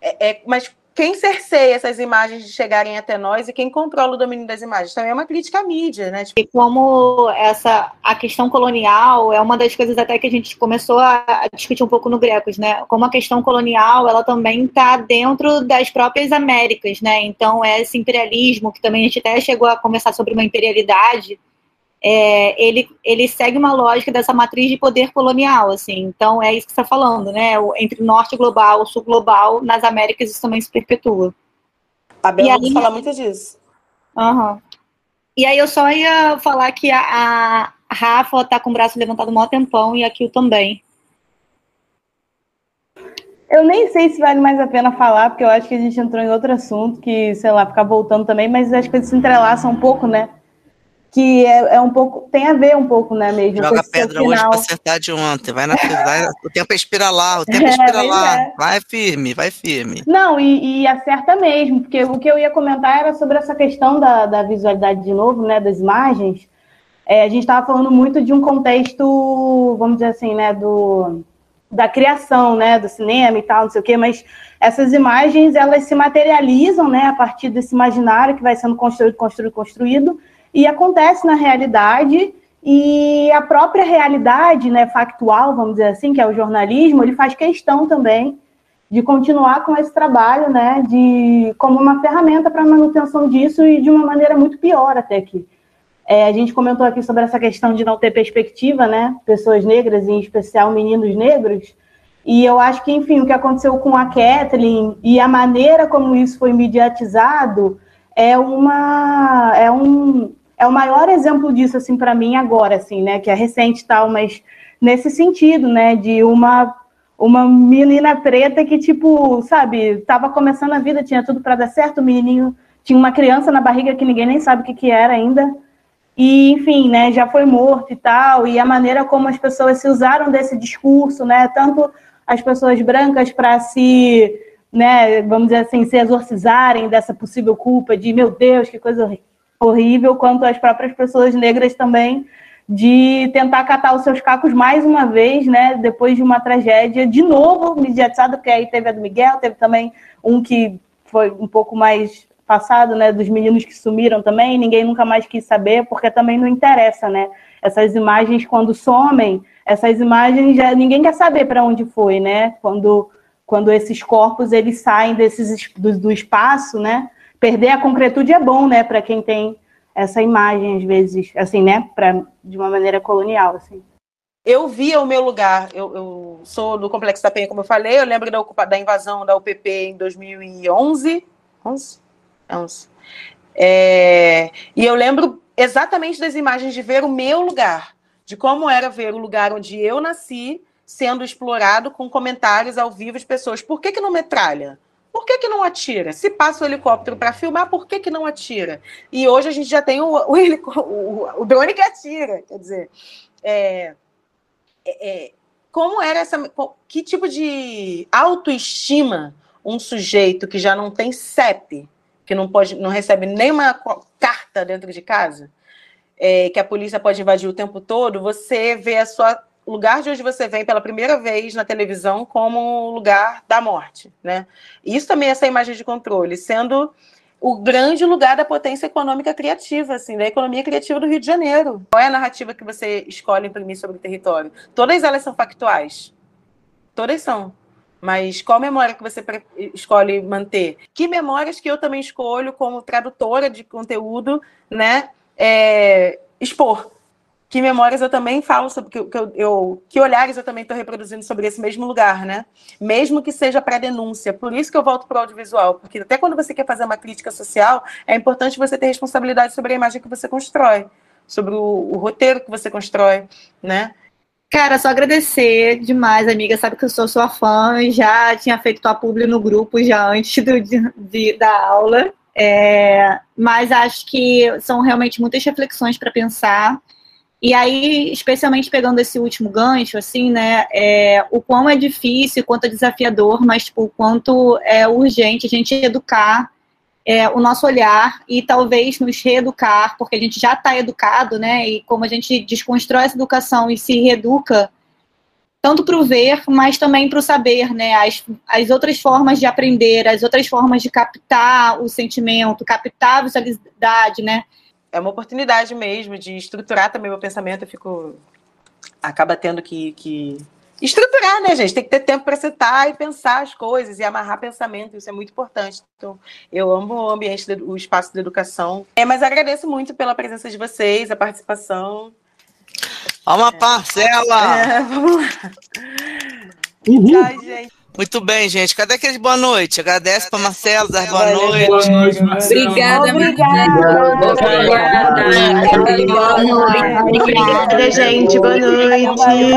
É, é, mas quem cerceia essas imagens de chegarem até nós e quem controla o domínio das imagens. Também é uma crítica à mídia, né? Tipo... E como essa a questão colonial é uma das coisas até que a gente começou a discutir um pouco no Grecos, né? Como a questão colonial, ela também está dentro das próprias Américas, né? Então, é esse imperialismo, que também a gente até chegou a conversar sobre uma imperialidade, é, ele, ele segue uma lógica dessa matriz de poder colonial, assim. Então é isso que você está falando, né? O, entre norte global, sul global, nas Américas isso também se perpetua. A Bela aí, fala muito disso. Uhum. E aí eu só ia falar que a, a Rafa está com o braço levantado um maior tempão e aqui também. Eu nem sei se vale mais a pena falar, porque eu acho que a gente entrou em outro assunto, que, sei lá, ficar voltando também, mas as coisas se entrelaçam um pouco, né? Que é, é, um pouco, tem a ver um pouco, né, mesmo. Joga pedra hoje para acertar de ontem, vai na o tempo expira lá, o tempo é, expira lá, é. vai firme, vai firme. Não, e, e, acerta mesmo, porque o que eu ia comentar era sobre essa questão da, da visualidade de novo, né, das imagens, é, a gente estava falando muito de um contexto, vamos dizer assim, né, do, da criação, né, do cinema e tal, não sei o quê, mas essas imagens, elas se materializam, né, a partir desse imaginário que vai sendo construído, construído, construído, e acontece na realidade e a própria realidade, né, factual, vamos dizer assim, que é o jornalismo, ele faz questão também de continuar com esse trabalho, né, de como uma ferramenta para manutenção disso e de uma maneira muito pior até que é, a gente comentou aqui sobre essa questão de não ter perspectiva, né, pessoas negras, em especial meninos negros, e eu acho que, enfim, o que aconteceu com a Kathleen e a maneira como isso foi mediatizado é uma é um é o maior exemplo disso assim para mim agora assim né? Que é recente tal mas nesse sentido né? De uma uma menina preta que tipo sabe estava começando a vida tinha tudo para dar certo o menininho tinha uma criança na barriga que ninguém nem sabe o que, que era ainda. E enfim né já foi morto e tal e a maneira como as pessoas se usaram desse discurso né? Tanto as pessoas brancas para se né, vamos dizer assim, se exorcizarem dessa possível culpa de, meu Deus, que coisa horrível, quanto as próprias pessoas negras também de tentar catar os seus cacos mais uma vez, né, depois de uma tragédia, de novo mediatizada, porque aí teve a do Miguel, teve também um que foi um pouco mais passado, né, dos meninos que sumiram também, ninguém nunca mais quis saber, porque também não interessa, né, essas imagens quando somem, essas imagens já ninguém quer saber para onde foi, né, quando quando esses corpos eles saem desses do, do espaço, né? Perder a concretude é bom, né, para quem tem essa imagem às vezes, assim, né, para de uma maneira colonial, assim. Eu via o meu lugar. Eu, eu, sou do Complexo da Penha, como eu falei. Eu lembro da, da invasão da UPP em 2011. 11? 11. É, e eu lembro exatamente das imagens de ver o meu lugar, de como era ver o lugar onde eu nasci, sendo explorado com comentários ao vivo de pessoas. Por que, que não metralha? Por que, que não atira? Se passa o helicóptero para filmar, por que, que não atira? E hoje a gente já tem o, o, o, o drone que atira. Quer dizer, é, é, é como era essa. Que tipo de autoestima um sujeito que já não tem CEP, que não, pode, não recebe nenhuma carta dentro de casa, é, que a polícia pode invadir o tempo todo, você vê a sua lugar de onde você vem pela primeira vez na televisão como lugar da morte, né? Isso também é essa imagem de controle, sendo o grande lugar da potência econômica criativa, assim, da economia criativa do Rio de Janeiro. Qual é a narrativa que você escolhe imprimir sobre o território? Todas elas são factuais. Todas são. Mas qual memória que você escolhe manter? Que memórias que eu também escolho como tradutora de conteúdo, né, é, expor? Que memórias eu também falo sobre que, que, eu, eu, que olhares eu também estou reproduzindo sobre esse mesmo lugar, né? Mesmo que seja para denúncia. Por isso que eu volto para o audiovisual, porque até quando você quer fazer uma crítica social, é importante você ter responsabilidade sobre a imagem que você constrói, sobre o, o roteiro que você constrói, né? Cara, só agradecer demais, amiga. Sabe que eu sou sua fã, já tinha feito tua publi no grupo já antes do, de, da aula. É, mas acho que são realmente muitas reflexões para pensar. E aí, especialmente pegando esse último gancho, assim, né, é, o quão é difícil, quanto é desafiador, mas tipo, o quanto é urgente a gente educar é, o nosso olhar e talvez nos reeducar, porque a gente já está educado, né? E como a gente desconstrói essa educação e se reeduca, tanto para o ver, mas também para o saber, né? As, as outras formas de aprender, as outras formas de captar o sentimento, captar a visualidade, né? É uma oportunidade mesmo de estruturar também meu pensamento. Eu fico. acaba tendo que, que estruturar, né, gente? Tem que ter tempo para sentar e pensar as coisas e amarrar pensamento, isso é muito importante. Então, eu amo o ambiente, o espaço da educação. É, mas agradeço muito pela presença de vocês, a participação. Vamos, é. Marcela! É, vamos lá. Uhul. Tchau, gente. Muito bem, gente. Cadê aquele boa noite? Agradece para Marcelo, dar boa noite. Boa noite, Marcelo. Obrigada, Obrigada. Obrigada. Boa noite. Obrigada, gente. Boa noite. Valeu.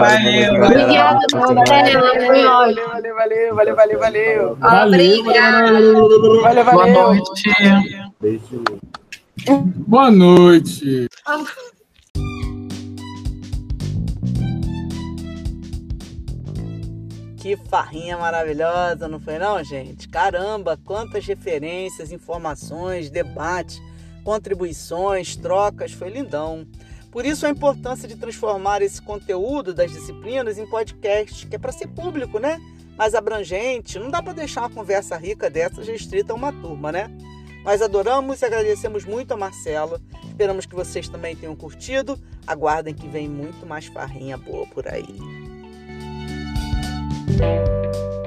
Valeu. Obrigada, Valeu, valeu, valeu, valeu, valeu, valeu. Valeu, Valeu, Boa noite. Boa noite. Que farrinha maravilhosa, não foi não, gente? Caramba, quantas referências, informações, debates, contribuições, trocas, foi lindão. Por isso a importância de transformar esse conteúdo das disciplinas em podcast, que é para ser público, né? Mais abrangente. Não dá para deixar uma conversa rica dessas restrita a uma turma, né? Nós adoramos e agradecemos muito a Marcela. Esperamos que vocês também tenham curtido. Aguardem que vem muito mais farrinha boa por aí. thank you